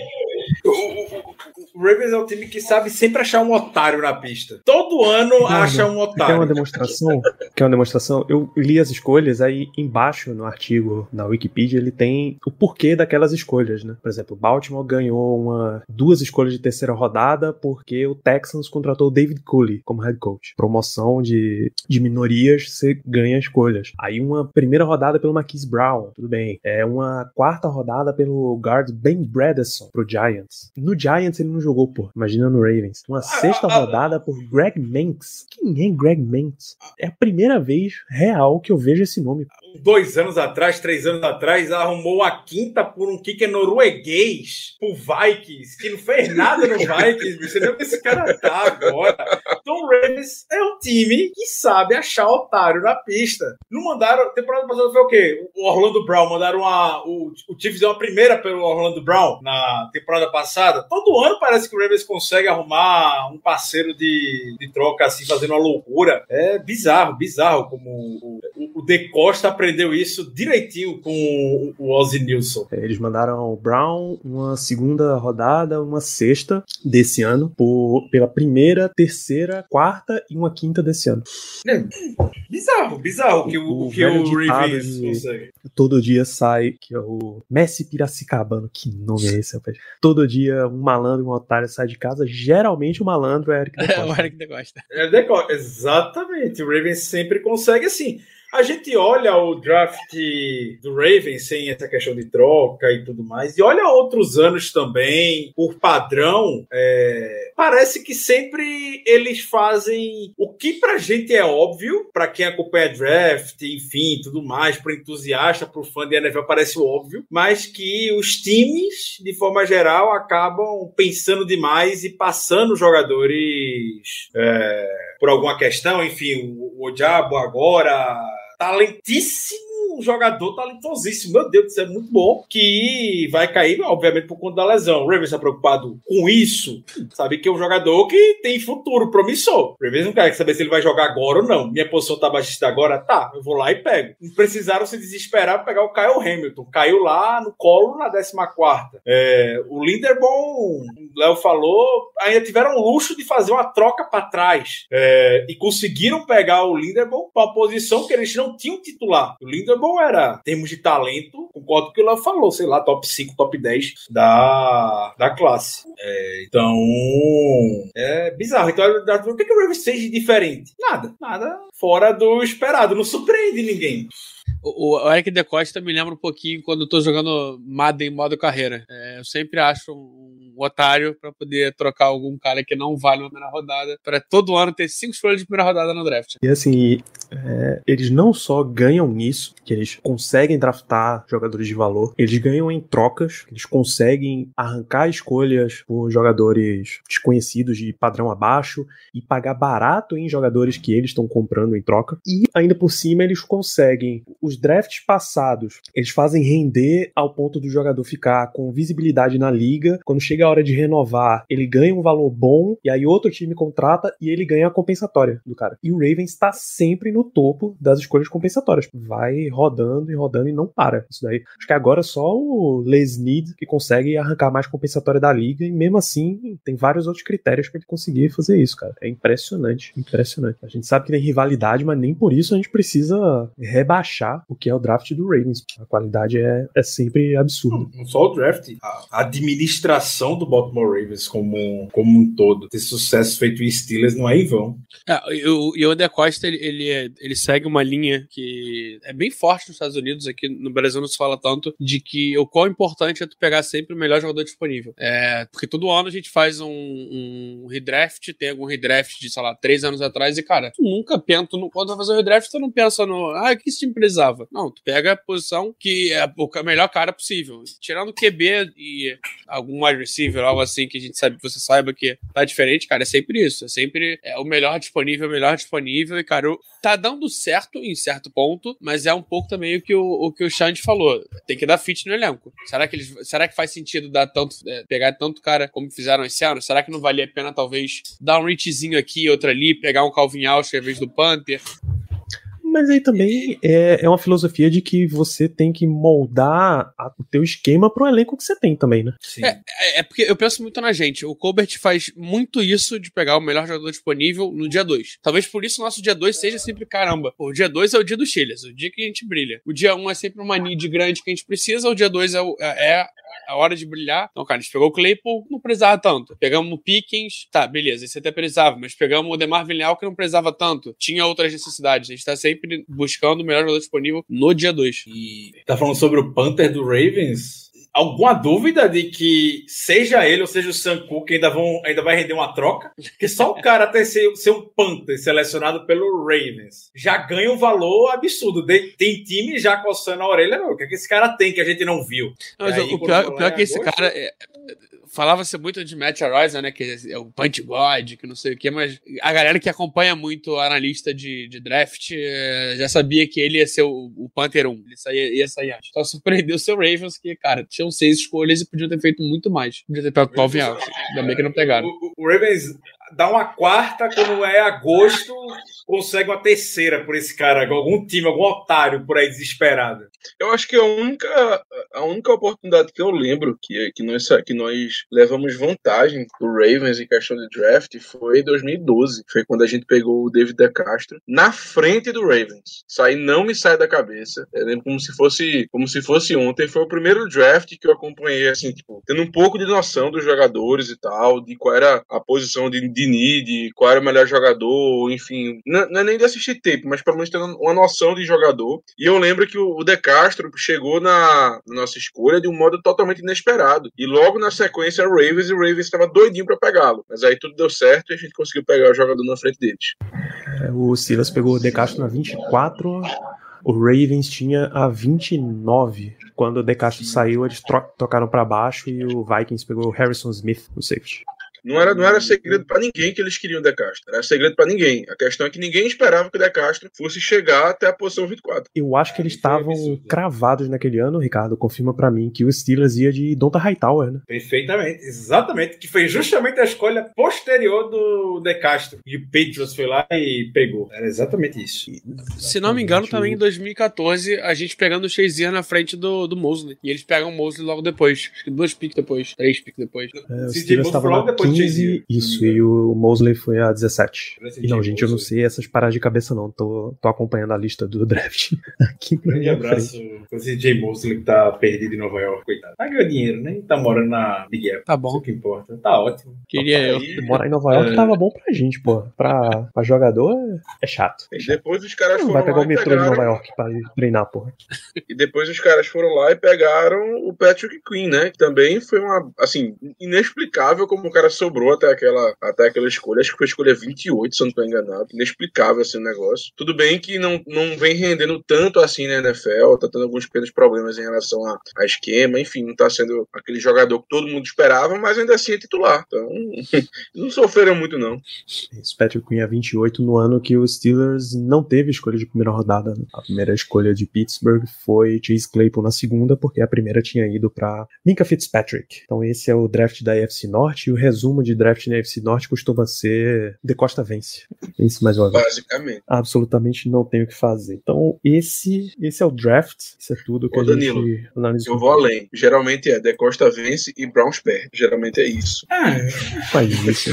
O, o- o Ravens é um time que sabe sempre achar um otário na pista. Todo ano acha um Quer uma otário. demonstração? Quer uma demonstração? Eu li as escolhas, aí embaixo no artigo na Wikipedia ele tem o porquê daquelas escolhas, né? Por exemplo, Baltimore ganhou uma, duas escolhas de terceira rodada porque o Texans contratou o David Cooley como head coach. Promoção de, de minorias, você ganha escolhas. Aí uma primeira rodada pelo Marquise Brown, tudo bem. É uma quarta rodada pelo guard Ben Bredesen pro Giants. No Giants ele não jogou, pô. Imagina no Ravens. Uma sexta rodada por Greg Manx. Quem é Greg Manx? É a primeira vez real que eu vejo esse nome. Dois anos atrás, três anos atrás, arrumou a quinta por um kicker norueguês pro Vikings, que não fez nada no Vikings. Você vê onde esse cara tá agora. O Ravens é um time que sabe achar otário na pista. Não mandaram. Temporada passada foi o quê? O Orlando Brown mandaram uma. O, o Chiefs deu uma primeira pelo Orlando Brown na temporada passada. Todo ano parece que o Ravens consegue arrumar um parceiro de, de troca assim, fazendo uma loucura. É bizarro, bizarro como o, o, o De Costa aprendeu isso direitinho com o, o Ozzy Nilson. É, Eles mandaram o Brown uma segunda rodada, uma sexta desse ano, por, pela primeira, terceira, quarta e uma quinta desse ano. Bizarro, bizarro que o, O o que o de- consegue. Todo dia sai, que é o Messi Piracicabano. Que nome é esse, rapaz? Todo dia um malandro e um otário sai de casa. Geralmente o malandro é Eric <laughs> É, o DeCosta. Eric De Costa. É, De Costa. Exatamente, o Ravens sempre consegue assim. A gente olha o draft do Ravens sem essa questão de troca e tudo mais, e olha outros anos também, por padrão, é, parece que sempre eles fazem o que pra gente é óbvio, pra quem acompanha draft, enfim, tudo mais, pro entusiasta, pro fã de NFL parece óbvio, mas que os times, de forma geral, acabam pensando demais e passando jogadores é, por alguma questão, enfim, o, o Diabo agora talentíssimo um jogador talentosíssimo, meu Deus, isso é muito bom, que vai cair, obviamente, por conta da lesão. O Ravens está preocupado com isso, sabe que é um jogador que tem futuro promissor. O Ravens não quer saber se ele vai jogar agora ou não. Minha posição tá baixista agora? Tá, eu vou lá e pego. Precisaram se desesperar para pegar o Kyle Hamilton. Caiu lá no colo na 14 é, O Linderbaum, o Léo falou, ainda tiveram o luxo de fazer uma troca para trás é, e conseguiram pegar o Linderbaum para uma posição que eles não tinham titular. O Linderbaum bom era, em termos de talento, concordo com o que Léo falou, sei lá, top 5, top 10 da, da classe. É, então, é bizarro. Então, o que, que o Ravens fez de diferente? Nada, nada fora do esperado, não surpreende ninguém. O, o Eric De Costa me lembra um pouquinho quando eu tô jogando Madden modo carreira. É, eu sempre acho um otário para poder trocar algum cara que não vale na primeira rodada, para todo ano ter cinco escolhas de primeira rodada no draft. E assim, é, eles não só ganham nisso, que eles conseguem draftar jogadores de valor, eles ganham em trocas, eles conseguem arrancar escolhas por jogadores desconhecidos de padrão abaixo e pagar barato em jogadores que eles estão comprando em troca. E ainda por cima eles conseguem os drafts passados, eles fazem render ao ponto do jogador ficar com visibilidade na liga. Quando chega hora de renovar, ele ganha um valor bom e aí outro time contrata e ele ganha a compensatória do cara. E o Ravens está sempre no topo das escolhas compensatórias. Vai rodando e rodando e não para. Isso daí. Acho que agora só o Les Need que consegue arrancar mais compensatória da liga e mesmo assim tem vários outros critérios para ele conseguir fazer isso, cara. É impressionante, impressionante. A gente sabe que tem rivalidade, mas nem por isso a gente precisa rebaixar o que é o draft do Ravens. A qualidade é, é sempre absurda. Não só o draft, a administração do Baltimore Ravens como, como um todo. Ter sucesso feito em Steelers não é em vão. É, e o, o De Costa, ele, ele, é, ele segue uma linha que é bem forte nos Estados Unidos, aqui no Brasil não se fala tanto, de que o quão importante é tu pegar sempre o melhor jogador disponível. É, porque todo ano a gente faz um, um redraft, tem algum redraft de, sei lá, três anos atrás, e cara, tu nunca pensa, no, quando vai fazer o redraft, tu não pensa no, ah, o que esse time precisava? Não, tu pega a posição que é o melhor cara possível. Tirando o QB e algum wide receiver, algo assim que a gente sabe, você saiba que tá diferente, cara, é sempre isso. É sempre é, o melhor disponível, o melhor disponível, e, cara, tá dando certo em certo ponto, mas é um pouco também o que o, o que o Xande falou. Tem que dar fit no elenco. Será que, eles, será que faz sentido dar tanto, é, pegar tanto cara como fizeram esse ano? Será que não valia a pena, talvez, dar um reachzinho aqui, outro ali, pegar um Calvin Austin ao invés do Panther? Mas aí também é, é uma filosofia de que você tem que moldar a, o teu esquema pro elenco que você tem também, né? Sim. É, é, é, porque eu penso muito na gente. O Colbert faz muito isso de pegar o melhor jogador disponível no dia 2. Talvez por isso o nosso dia 2 seja sempre caramba. O dia 2 é o dia dos Chiles, o dia que a gente brilha. O dia 1 um é sempre uma need grande que a gente precisa, o dia 2 é, é, é a hora de brilhar. Então, cara, a gente pegou o Claypool, não precisava tanto. Pegamos o Pickens, tá, beleza, esse até precisava, mas pegamos o Demar Villeneuve que não precisava tanto. Tinha outras necessidades. A gente tá sempre buscando o melhor jogador disponível no dia 2. E tá falando sobre o Panther do Ravens? alguma dúvida de que seja ele ou seja o Sam Cook ainda, vão, ainda vai render uma troca? Porque só o cara ter ser, ser um Panther selecionado pelo Ravens já ganha um valor absurdo. Tem time já coçando a orelha, o que, é que esse cara tem que a gente não viu? Mas aí, o, pior, o pior é que esse cara. É, falava-se muito de Matt Araiza, né? Que é o Punch God, que não sei o quê, mas a galera que acompanha muito o analista de, de draft é, já sabia que ele ia ser o, o Panther 1. Ele saía, ia sair antes. Só surpreendeu o seu Ravens, que, cara, tinham seis escolhas e podiam ter feito muito mais. Podia ter pego o Calvin. Ainda bem que não pegaram. O, o, o Ravens dá uma quarta, quando é agosto, consegue uma terceira por esse cara, algum time, algum otário por aí desesperado. Eu acho que a única, a única oportunidade que eu lembro que, que, nós, que nós levamos vantagem do Ravens em questão de draft foi em 2012. Foi quando a gente pegou o David De Castro na frente do Ravens. Isso aí não me sai da cabeça. Eu lembro como se fosse, como se fosse ontem. Foi o primeiro draft que eu acompanhei, assim, tipo, tendo um pouco de noção dos jogadores e tal, de qual era a posição de de need, qual era o melhor jogador, enfim. Não, não é nem de assistir tape, mas pelo menos ter uma noção de jogador. E eu lembro que o, De Castro chegou na, nossa escolha de um modo totalmente inesperado. E logo na sequência, o Ravens e o Ravens estava doidinho para pegá-lo. Mas aí tudo deu certo e a gente conseguiu pegar o jogador na frente deles. É, o Silas pegou o De Castro na 24, o Ravens tinha a 29. Quando o De Castro saiu, eles tro- tocaram para baixo e o Vikings pegou o Harrison Smith no safety. Não era, não era segredo para ninguém que eles queriam o De Castro. Era segredo para ninguém. A questão é que ninguém esperava que o De Castro fosse chegar até a posição 24. Eu acho que eles estavam cravados naquele ano, Ricardo. Confirma pra mim que o Steelers ia de Donta Hightower, né? Perfeitamente, exatamente. Que foi justamente a escolha posterior do De Castro. E o Patriots foi lá e pegou. Era exatamente isso. Se não me engano, também em 2014, a gente pegando o Shazier na frente do, do Mosley. E eles pegam o Mosley logo depois. Acho que duas piques depois, três piques depois. É, o Se Steelers estava foi logo depois 15, Shazier. isso, e o Mosley foi a 17. Parece E não, gente, eu não sei essas paradas de cabeça, não. Tô, tô acompanhando a lista do <laughs> draft aqui pra Grande abraço frente. pra esse Jay Mosley que tá perdido em Nova York, coitado. Tá ganhando dinheiro, né? Tá morando na Big Apple. Tá Isso bom. que importa. Tá ótimo. Queria eu. Aí, Morar em Nova York É. tava bom pra gente, pô. Pra, pra jogador é- é chato. É e depois os caras Não foram vai pegar lá o e metrô de pegaram, Nova York pra treinar, porra. E depois os caras foram lá e pegaram o Patrick Queen, né? Que também foi uma, assim, inexplicável como o cara sobrou até aquela, até aquela escolha. Acho que foi a escolha 28, se eu não tô enganado. Inexplicável esse negócio. Tudo bem que não, não vem rendendo tanto assim na NFL, tá tendo alguns pequenos problemas em relação a, a esquema, enfim, não tá sendo aquele jogador que todo mundo esperava, mas ainda assim é titular. Então, <laughs> não sofreram muito, não. Isso, Patrick Queen a 28 no ano que o Steelers não teve escolha de primeira rodada. né? A primeira escolha de Pittsburgh foi Chase Claypool na segunda, porque a primeira tinha ido pra Minka Fitzpatrick. Então esse é o draft da AFC Norte e o resumo de draft na AFC Norte costuma ser De Costa vence. Vence mais uma vez. Basicamente. Absolutamente não tem o que fazer. Então esse, esse é o draft. Isso é tudo que Ô, a Danilo, gente analisou. Eu vou além. Geralmente é De Costa vence e Browns perde. Geralmente é isso. Ah, Faz isso.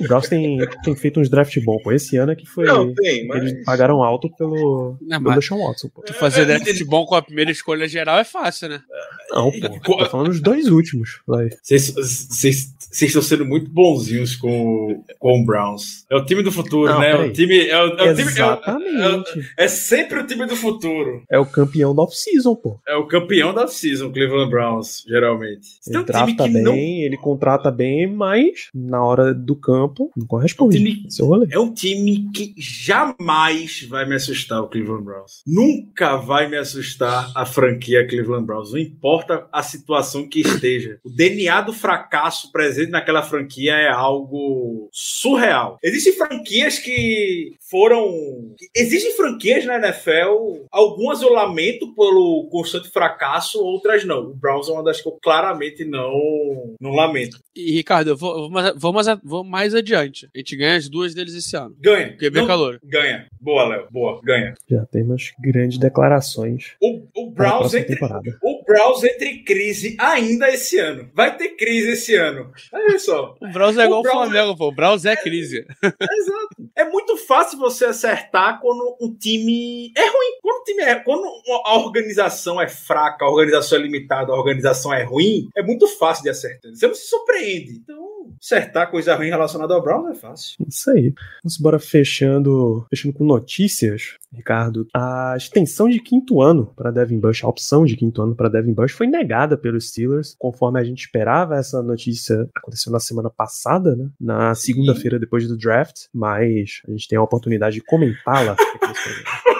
O Browns tem, tem feito uns draft bons, pô. Esse ano é que foi. Não, tem, mas. Eles pagaram alto pelo, Não, pelo Deshaun Watson, pô. Tu fazer draft bom com a primeira escolha geral é fácil, né? Não, pô. Tô falando dos dois últimos. Vocês estão sendo muito bonzinhos com, com o Browns. É o time do futuro, Não, né? O time, é, o, é o time. é Exatamente. É, sempre o time do futuro. É o campeão da off-season, pô. É o campeão da season, Cleveland Browns, geralmente. Ele um drafta que bem, não. ele contrata bem, mas na hora do campo não corresponde. O time- é. É um time que jamais vai me assustar, o Cleveland Browns. Nunca vai me assustar a franquia Cleveland Browns. Não importa a situação que esteja. O DNA do fracasso presente naquela franquia é algo surreal. Existem franquias que foram. Existem franquias na NFL, algumas eu lamento pelo constante fracasso, outras não. O Browns é uma das que eu claramente não, não lamento. E, Ricardo, eu vou, mais, adiante. A gente ganha as duas deles esse ano. Ganha. QB Não- calor. Ganha. Boa, Léo. Boa. Ganha. Já temos grandes declarações O, o Browns entre, temporada. O Browns entre em crise ainda esse ano. Vai ter crise esse ano. Olha só. O Browns é igual o Browns- Flamengo, pô. O Browns é crise. Exato. É muito fácil você acertar quando um time é ruim. Quando o time é, quando a organização é fraca, a organização é limitada, a organização é ruim, é muito fácil de acertar. Você não se surpreende. Então, acertar coisa ruim relacionada ao Browns é fácil. Isso aí. Vamos embora fechando, fechando com notícias, Ricardo. A extensão de quinto ano para Devin Bush, a opção de quinto ano para Devin Bush foi negada pelos Steelers, conforme a gente esperava. Essa notícia aconteceu na semana passada, né? Na segunda-feira depois do draft, mas a gente tem a oportunidade de comentá-la <laughs> aqui nesse programa.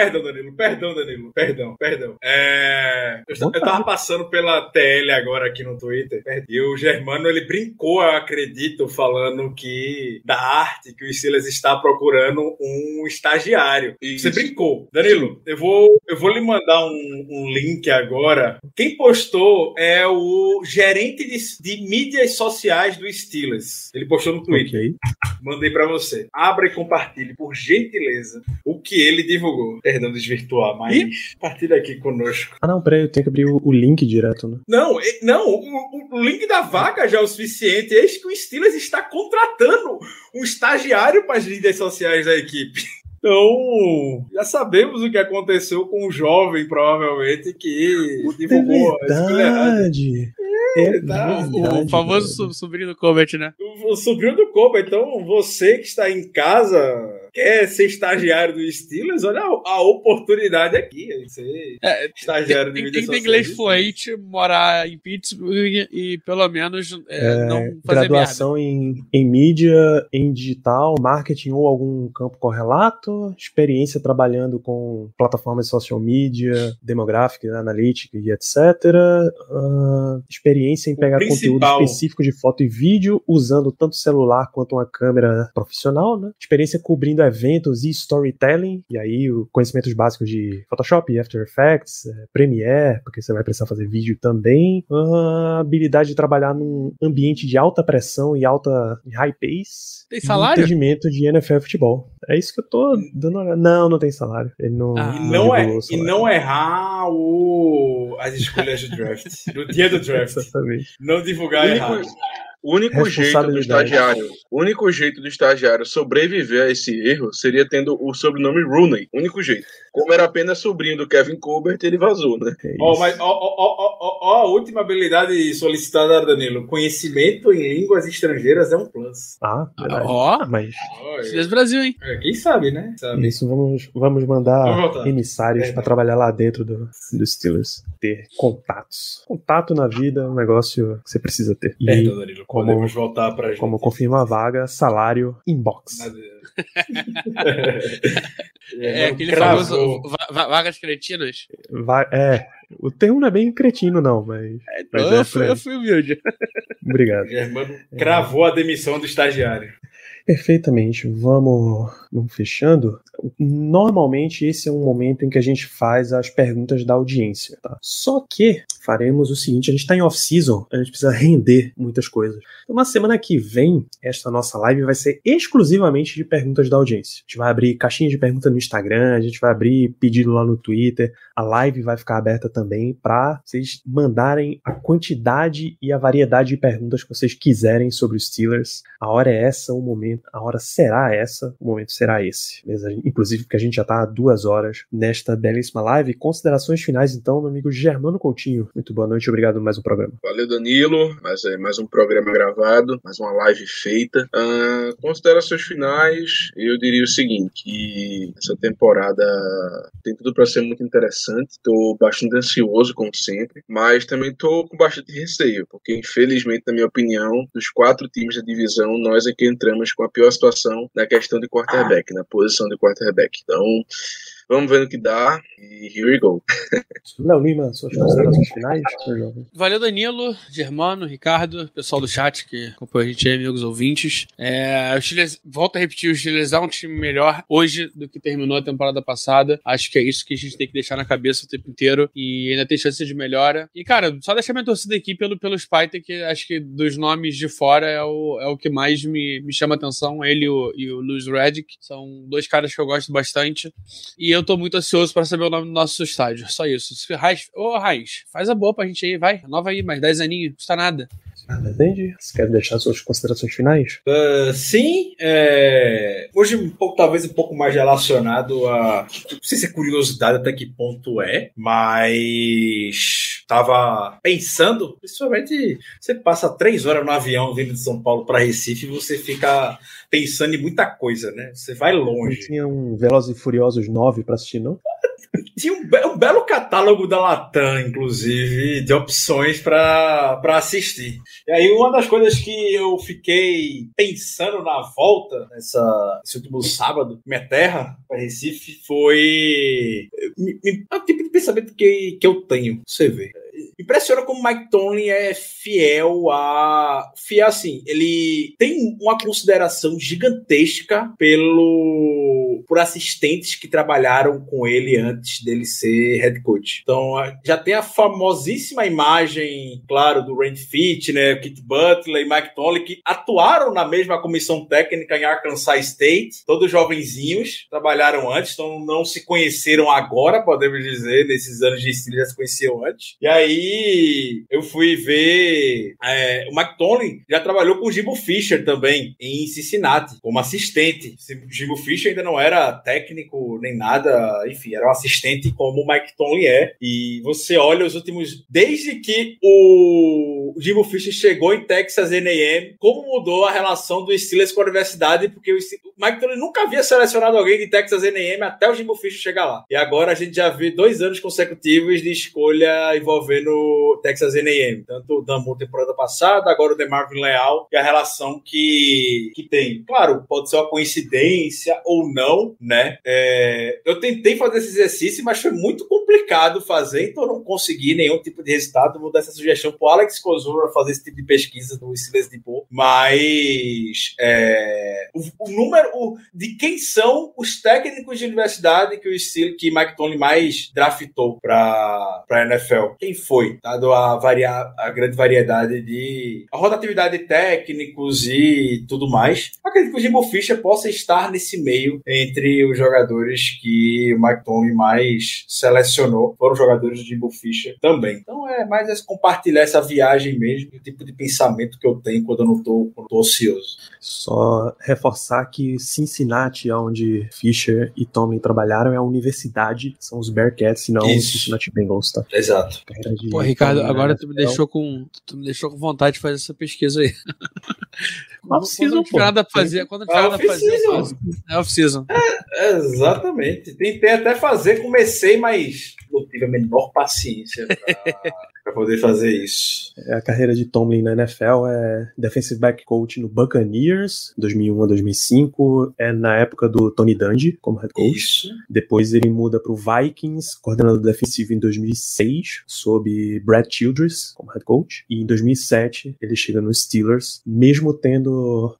Perdão, Danilo, perdão, Danilo, perdão, perdão. É, eu, eu tava passando pela TL agora aqui no Twitter e o Germano ele brincou, eu acredito, falando que da arte que o Silas está procurando um estagiário. Isso. Você brincou. Danilo, eu vou, eu vou lhe mandar um, um link agora. Quem postou é o gerente de, de mídias sociais do Steelers. Ele postou no Twitter. Ok. Mandei pra você. Abra e compartilhe, por gentileza, o que ele divulgou. Perdão desvirtuar, mas compartilha aqui conosco. Ah, não, peraí, eu tenho que abrir o, o link direto, né? Não, não, o, o- link da vaga já é o suficiente. Eis que o Steelers está contratando um estagiário para as mídias sociais da equipe. Então, já sabemos o que aconteceu com o jovem, provavelmente, que divulgou a escolha errada. Verdade. É tá. verdade, o famoso velho. sobrinho do Colbert, né? O, o sobrinho do Kobe. Então, você que está em casa, quer ser estagiário do Steelers, olha a, a oportunidade aqui. Ser É, estagiário de Tem, mídia tem que ter inglês fluente, morar em Pittsburgh e pelo menos é, É, não fazer merda. Graduação em, em mídia, em digital, marketing ou algum campo correlato, experiência trabalhando com plataformas de social media, demográfica, analítica e etc. Ah, experiência em pegar conteúdo específico de foto e vídeo, usando tanto celular quanto uma câmera profissional, né? Experiência cobrindo eventos e storytelling, e aí o- conhecimentos básicos de Photoshop, After Effects, eh, Premiere, porque você vai precisar fazer vídeo também. Ah, habilidade de trabalhar num ambiente de alta pressão e alta e high pace. Tem salário? Entendimento de NFL futebol. É isso que eu tô dando. uma- Não, não tem salário. Ele não. Ah. E não, é, e não errar o, as escolhas <laughs> do draft. No dia do draft. Exatamente. Não divulgar errado. O único jeito do estagiário, o único jeito do estagiário sobreviver a esse erro seria tendo o sobrenome Rooney. Único jeito. Como era apenas sobrinho do Kevin Colbert, ele vazou, né? É Ó, isso. mas ó, ó, ó, ó, ó, ó, a última habilidade solicitada, Danilo. Conhecimento em línguas estrangeiras é um plus. Ah. Ó, Ah, mas Steelers Brasil, hein? É, Quem sabe, né? Sabe. Isso, vamos, vamos mandar Vamos emissários É. pra trabalhar lá dentro do, do Steelers. Ter contatos. Contato na vida é um negócio que você precisa ter. Perdão, Danilo. Como- Podemos voltar pra gente. como confirma a vaga, salário inbox. É, aquele Cravou. famoso va- va- vagas cretinas. Va- é, o termo não é bem cretino, não, mas. Mas Então, é eu, fui, eu fui humilde. Obrigado. Germano cravou a demissão do estagiário. Perfeitamente. Vamos, vamos fechando. Normalmente esse é um momento em que a gente faz as perguntas da audiência, tá? Só que faremos o seguinte, a gente está em off-season, a gente precisa render muitas coisas. Então na semana que vem, esta nossa live vai ser exclusivamente de perguntas da audiência. A gente vai abrir caixinha de perguntas no Instagram, a gente vai abrir pedido lá no Twitter, a live vai ficar aberta também para vocês mandarem a quantidade e a variedade de perguntas que vocês quiserem sobre os Steelers. A hora é essa, o momento, a hora será essa, o momento será esse. Beleza? Inclusive porque a gente já tá há duas horas nesta belíssima live. Considerações finais então, meu amigo Germano Coutinho. Muito boa noite, obrigado por mais um programa. Valeu, Danilo. Mais, é, mais um programa gravado, mais uma live feita. Ah, considerações finais, eu diria o seguinte: que essa temporada tem tudo para ser muito interessante. Estou bastante ansioso, como sempre, mas também estou com bastante receio, porque infelizmente, na minha opinião, dos quatro times da divisão, nós é que entramos com a pior situação na questão de quarterback, na posição de quarterback. Então, vamos ver no que dá e here we go. <laughs> Léo Lima, suas considerações finais? Valeu, Danilo, Germano, Ricardo, pessoal do chat que acompanha a gente aí, amigos ouvintes. É, o volto a repetir, o Steelers é um time melhor hoje do que terminou a temporada passada. Acho que é isso que a gente tem que deixar na cabeça o tempo inteiro e ainda tem chance de melhora. E, cara, só deixar minha torcida aqui pelo, pelo Spider, que acho que dos nomes de fora é o, é o que mais me, me chama atenção. Ele e o, e o Lewis Redick são dois caras que eu gosto bastante. E eu tô muito ansioso para saber o nome do nosso estádio. Só isso. Raiz, ô Raiz, faz a boa pra gente aí, vai. Nova aí, mais 10 aninhos, não custa nada. Entende? Você quer deixar suas considerações finais? Uh, sim, é, hoje um pouco, talvez um pouco mais relacionado a. Não sei se é curiosidade até que ponto é, mas estava pensando, principalmente você passa três horas no avião vindo de São Paulo para Recife você fica pensando em muita coisa, né? Você vai Não longe. tinha um Velozes e Furiosos 9 pra assistir, não? Tinha um, be- um belo catálogo da Latam, inclusive, de opções para assistir. E aí, uma das coisas que eu fiquei pensando na volta, nessa, último sábado, minha terra, para Recife, foi. me- me- É o tipo de pensamento que, que eu tenho, você vê. Impressiona como Mike Tomlin é fiel a. Fiel assim, ele tem uma consideração gigantesca pelo por assistentes que trabalharam com ele antes dele ser head coach. Então, já tem a famosíssima imagem, claro, do Randy Fitch, né, Kit Butler e Mike Tomlin, que atuaram na mesma comissão técnica em Arkansas State, todos jovenzinhos, trabalharam antes, então não se conheceram agora, podemos dizer, nesses anos de estilo já se conheciam antes. E aí eu fui ver é, o Tomlin já trabalhou com o Jimbo Fisher também em Cincinnati como assistente. O Jimbo Fisher ainda não era técnico nem nada, enfim, era um assistente como o Mike é. E você olha os últimos. Desde que o Jimbo Fisher chegou em Texas AM, como mudou a relação do Steelers com a universidade, porque o Mike Tomlin nunca havia selecionado alguém de Texas AM até o Jimbo Fisher chegar lá. E agora a gente já vê dois anos consecutivos de escolha envolvendo Texas AM. Tanto o Dan temporada passada, agora o DeMarvin Leal, e a relação que, que tem. Claro, pode ser uma coincidência ou não, né? É, eu tentei fazer esse exercício, mas foi muito complicado fazer, então não consegui nenhum tipo de resultado. Vou dar essa sugestão pro Alex Kozura fazer esse tipo de pesquisa no Steelers de Boa. Mas é, o, o, número o, de quem são os técnicos de universidade que o Steelers, que Mike Tony mais draftou para a NFL. Quem foi? Dado a, variar, a grande variedade de. a rotatividade de técnicos e tudo mais. Acredito que o Jimbo Fischer possa estar nesse meio entre os jogadores que o Mike Tony mais selecionou. Foram jogadores do Jimbo Fischer também. Então é mais compartilhar essa viagem mesmo, o tipo de pensamento que eu tenho quando eu não tô ocioso. Só reforçar que Cincinnati, onde Fischer e Tomlin trabalharam, é a universidade, são os Bearcats e não os Cincinnati Bengals, tá? Exato. Pô, Ricardo, agora tu me deixou com tu me deixou com vontade de fazer essa pesquisa aí. <laughs> Off-season, não tiver nada a fazer, quando não tiver nada fazer. É off-season. É, exatamente. Tentei até fazer, comecei, mas não tive a menor paciência pra, <laughs> pra poder fazer isso. É, A carreira de Tomlin na NFL é defensive back coach no Buccaneers, 2001 a 2005, é na época do Tony Dungy como head coach. Isso. Depois ele muda para o Vikings, coordenador defensivo em 2006, sob Brad Childress como head coach. E em 2007 ele chega no Steelers, mesmo tendo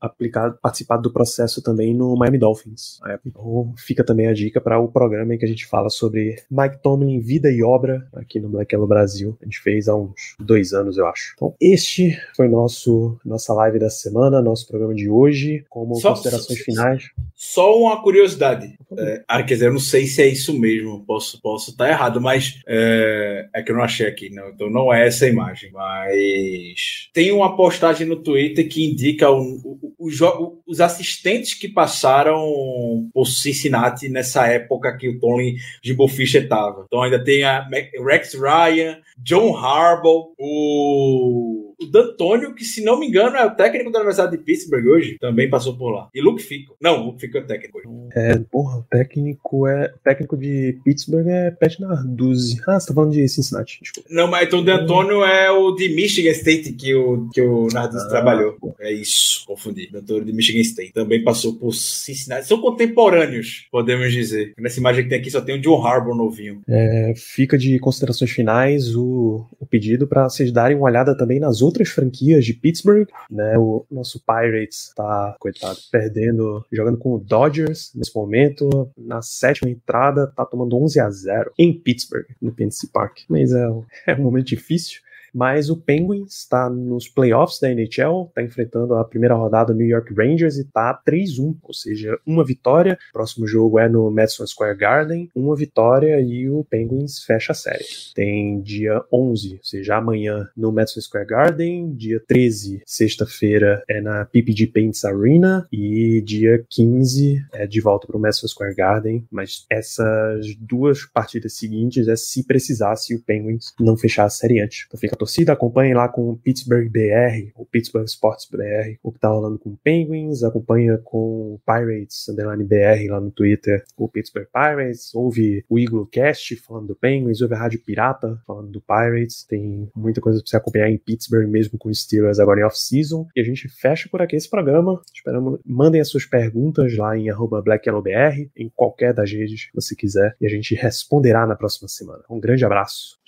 aplicado, participado do processo também no Miami Dolphins. época. Então fica também a dica para o programa em que a gente fala sobre Mike Tomlin, vida e obra aqui no Black Yellow Brasil. A gente fez há uns dois anos, eu acho. Então este foi nosso nossa live da semana, nosso programa de hoje. Como Só- considerações finais. Só uma curiosidade. É, ah, quer dizer, eu não sei se é isso mesmo. Posso posso estar errado, mas é, é que eu não achei aqui. Não, então não é essa imagem. Mas tem uma postagem no Twitter que indica o- o- o os assistentes que passaram por Cincinnati nessa época que o Tony Jimbo Fisher estava. Então ainda tem a Rex Ryan, John Harbaugh, o, o D'Antônio, que se não me engano é o técnico da Universidade de Pittsburgh hoje, também passou por lá. E Luke Fico. Não, Luke Fico é o técnico hoje. É, porra, o técnico é. O técnico de Pittsburgh é Pat Narduzzi. Ah, você tá falando de Cincinnati, desculpa. Não, mas então o D'Antônio é o de Michigan State que o, que o Narduzzi Ah, trabalhou. É isso, confundi. D'Antônio de Michigan State. Também passou por Cincinnati. São contemporâneos, podemos dizer. Nessa imagem que tem aqui só tem o John Harbaugh novinho. É, fica de considerações finais o, o pedido para vocês darem uma olhada também nas outras franquias de Pittsburgh. Né? O nosso Pirates tá, coitado, perdendo, jogando com o Dodgers nesse momento. Na sétima entrada, tá tomando 11 a 0 em Pittsburgh, no PNC Park. Mas é, <laughs> é um momento difícil. Mas o Penguins está nos playoffs da NHL, está enfrentando a primeira rodada do New York Rangers e tá 3-1, ou seja, uma vitória. Próximo jogo é no Madison Square Garden, uma vitória e o Penguins fecha a série. Tem dia 11, ou seja, amanhã no Madison Square Garden, dia 13, sexta-feira, é na PPG Paints Arena e dia 15 é de volta para o Madison Square Garden. Mas essas duas partidas seguintes é se precisasse o Penguins não fechar a série antes. Então fica torcida, acompanhe lá com o Pittsburgh BR, o Pittsburgh Sports BR, o que tá rolando com o Penguins, acompanha com o Pirates, underline BR lá no Twitter, o Pittsburgh Pirates, ouve o Eagle Cast falando do Penguins, ouve a Rádio Pirata falando do Pirates, tem muita coisa pra você acompanhar em Pittsburgh mesmo com os Steelers agora em off-season, e a gente fecha por aqui esse programa, esperamos, mandem as suas perguntas lá em arroba BlackYellowBR, em qualquer das redes que você quiser, e a gente responderá na próxima semana. Um grande abraço.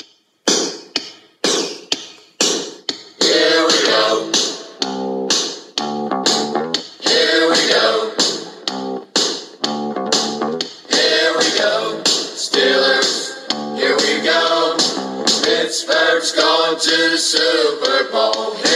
Pittsburgh's going to the Super Bowl.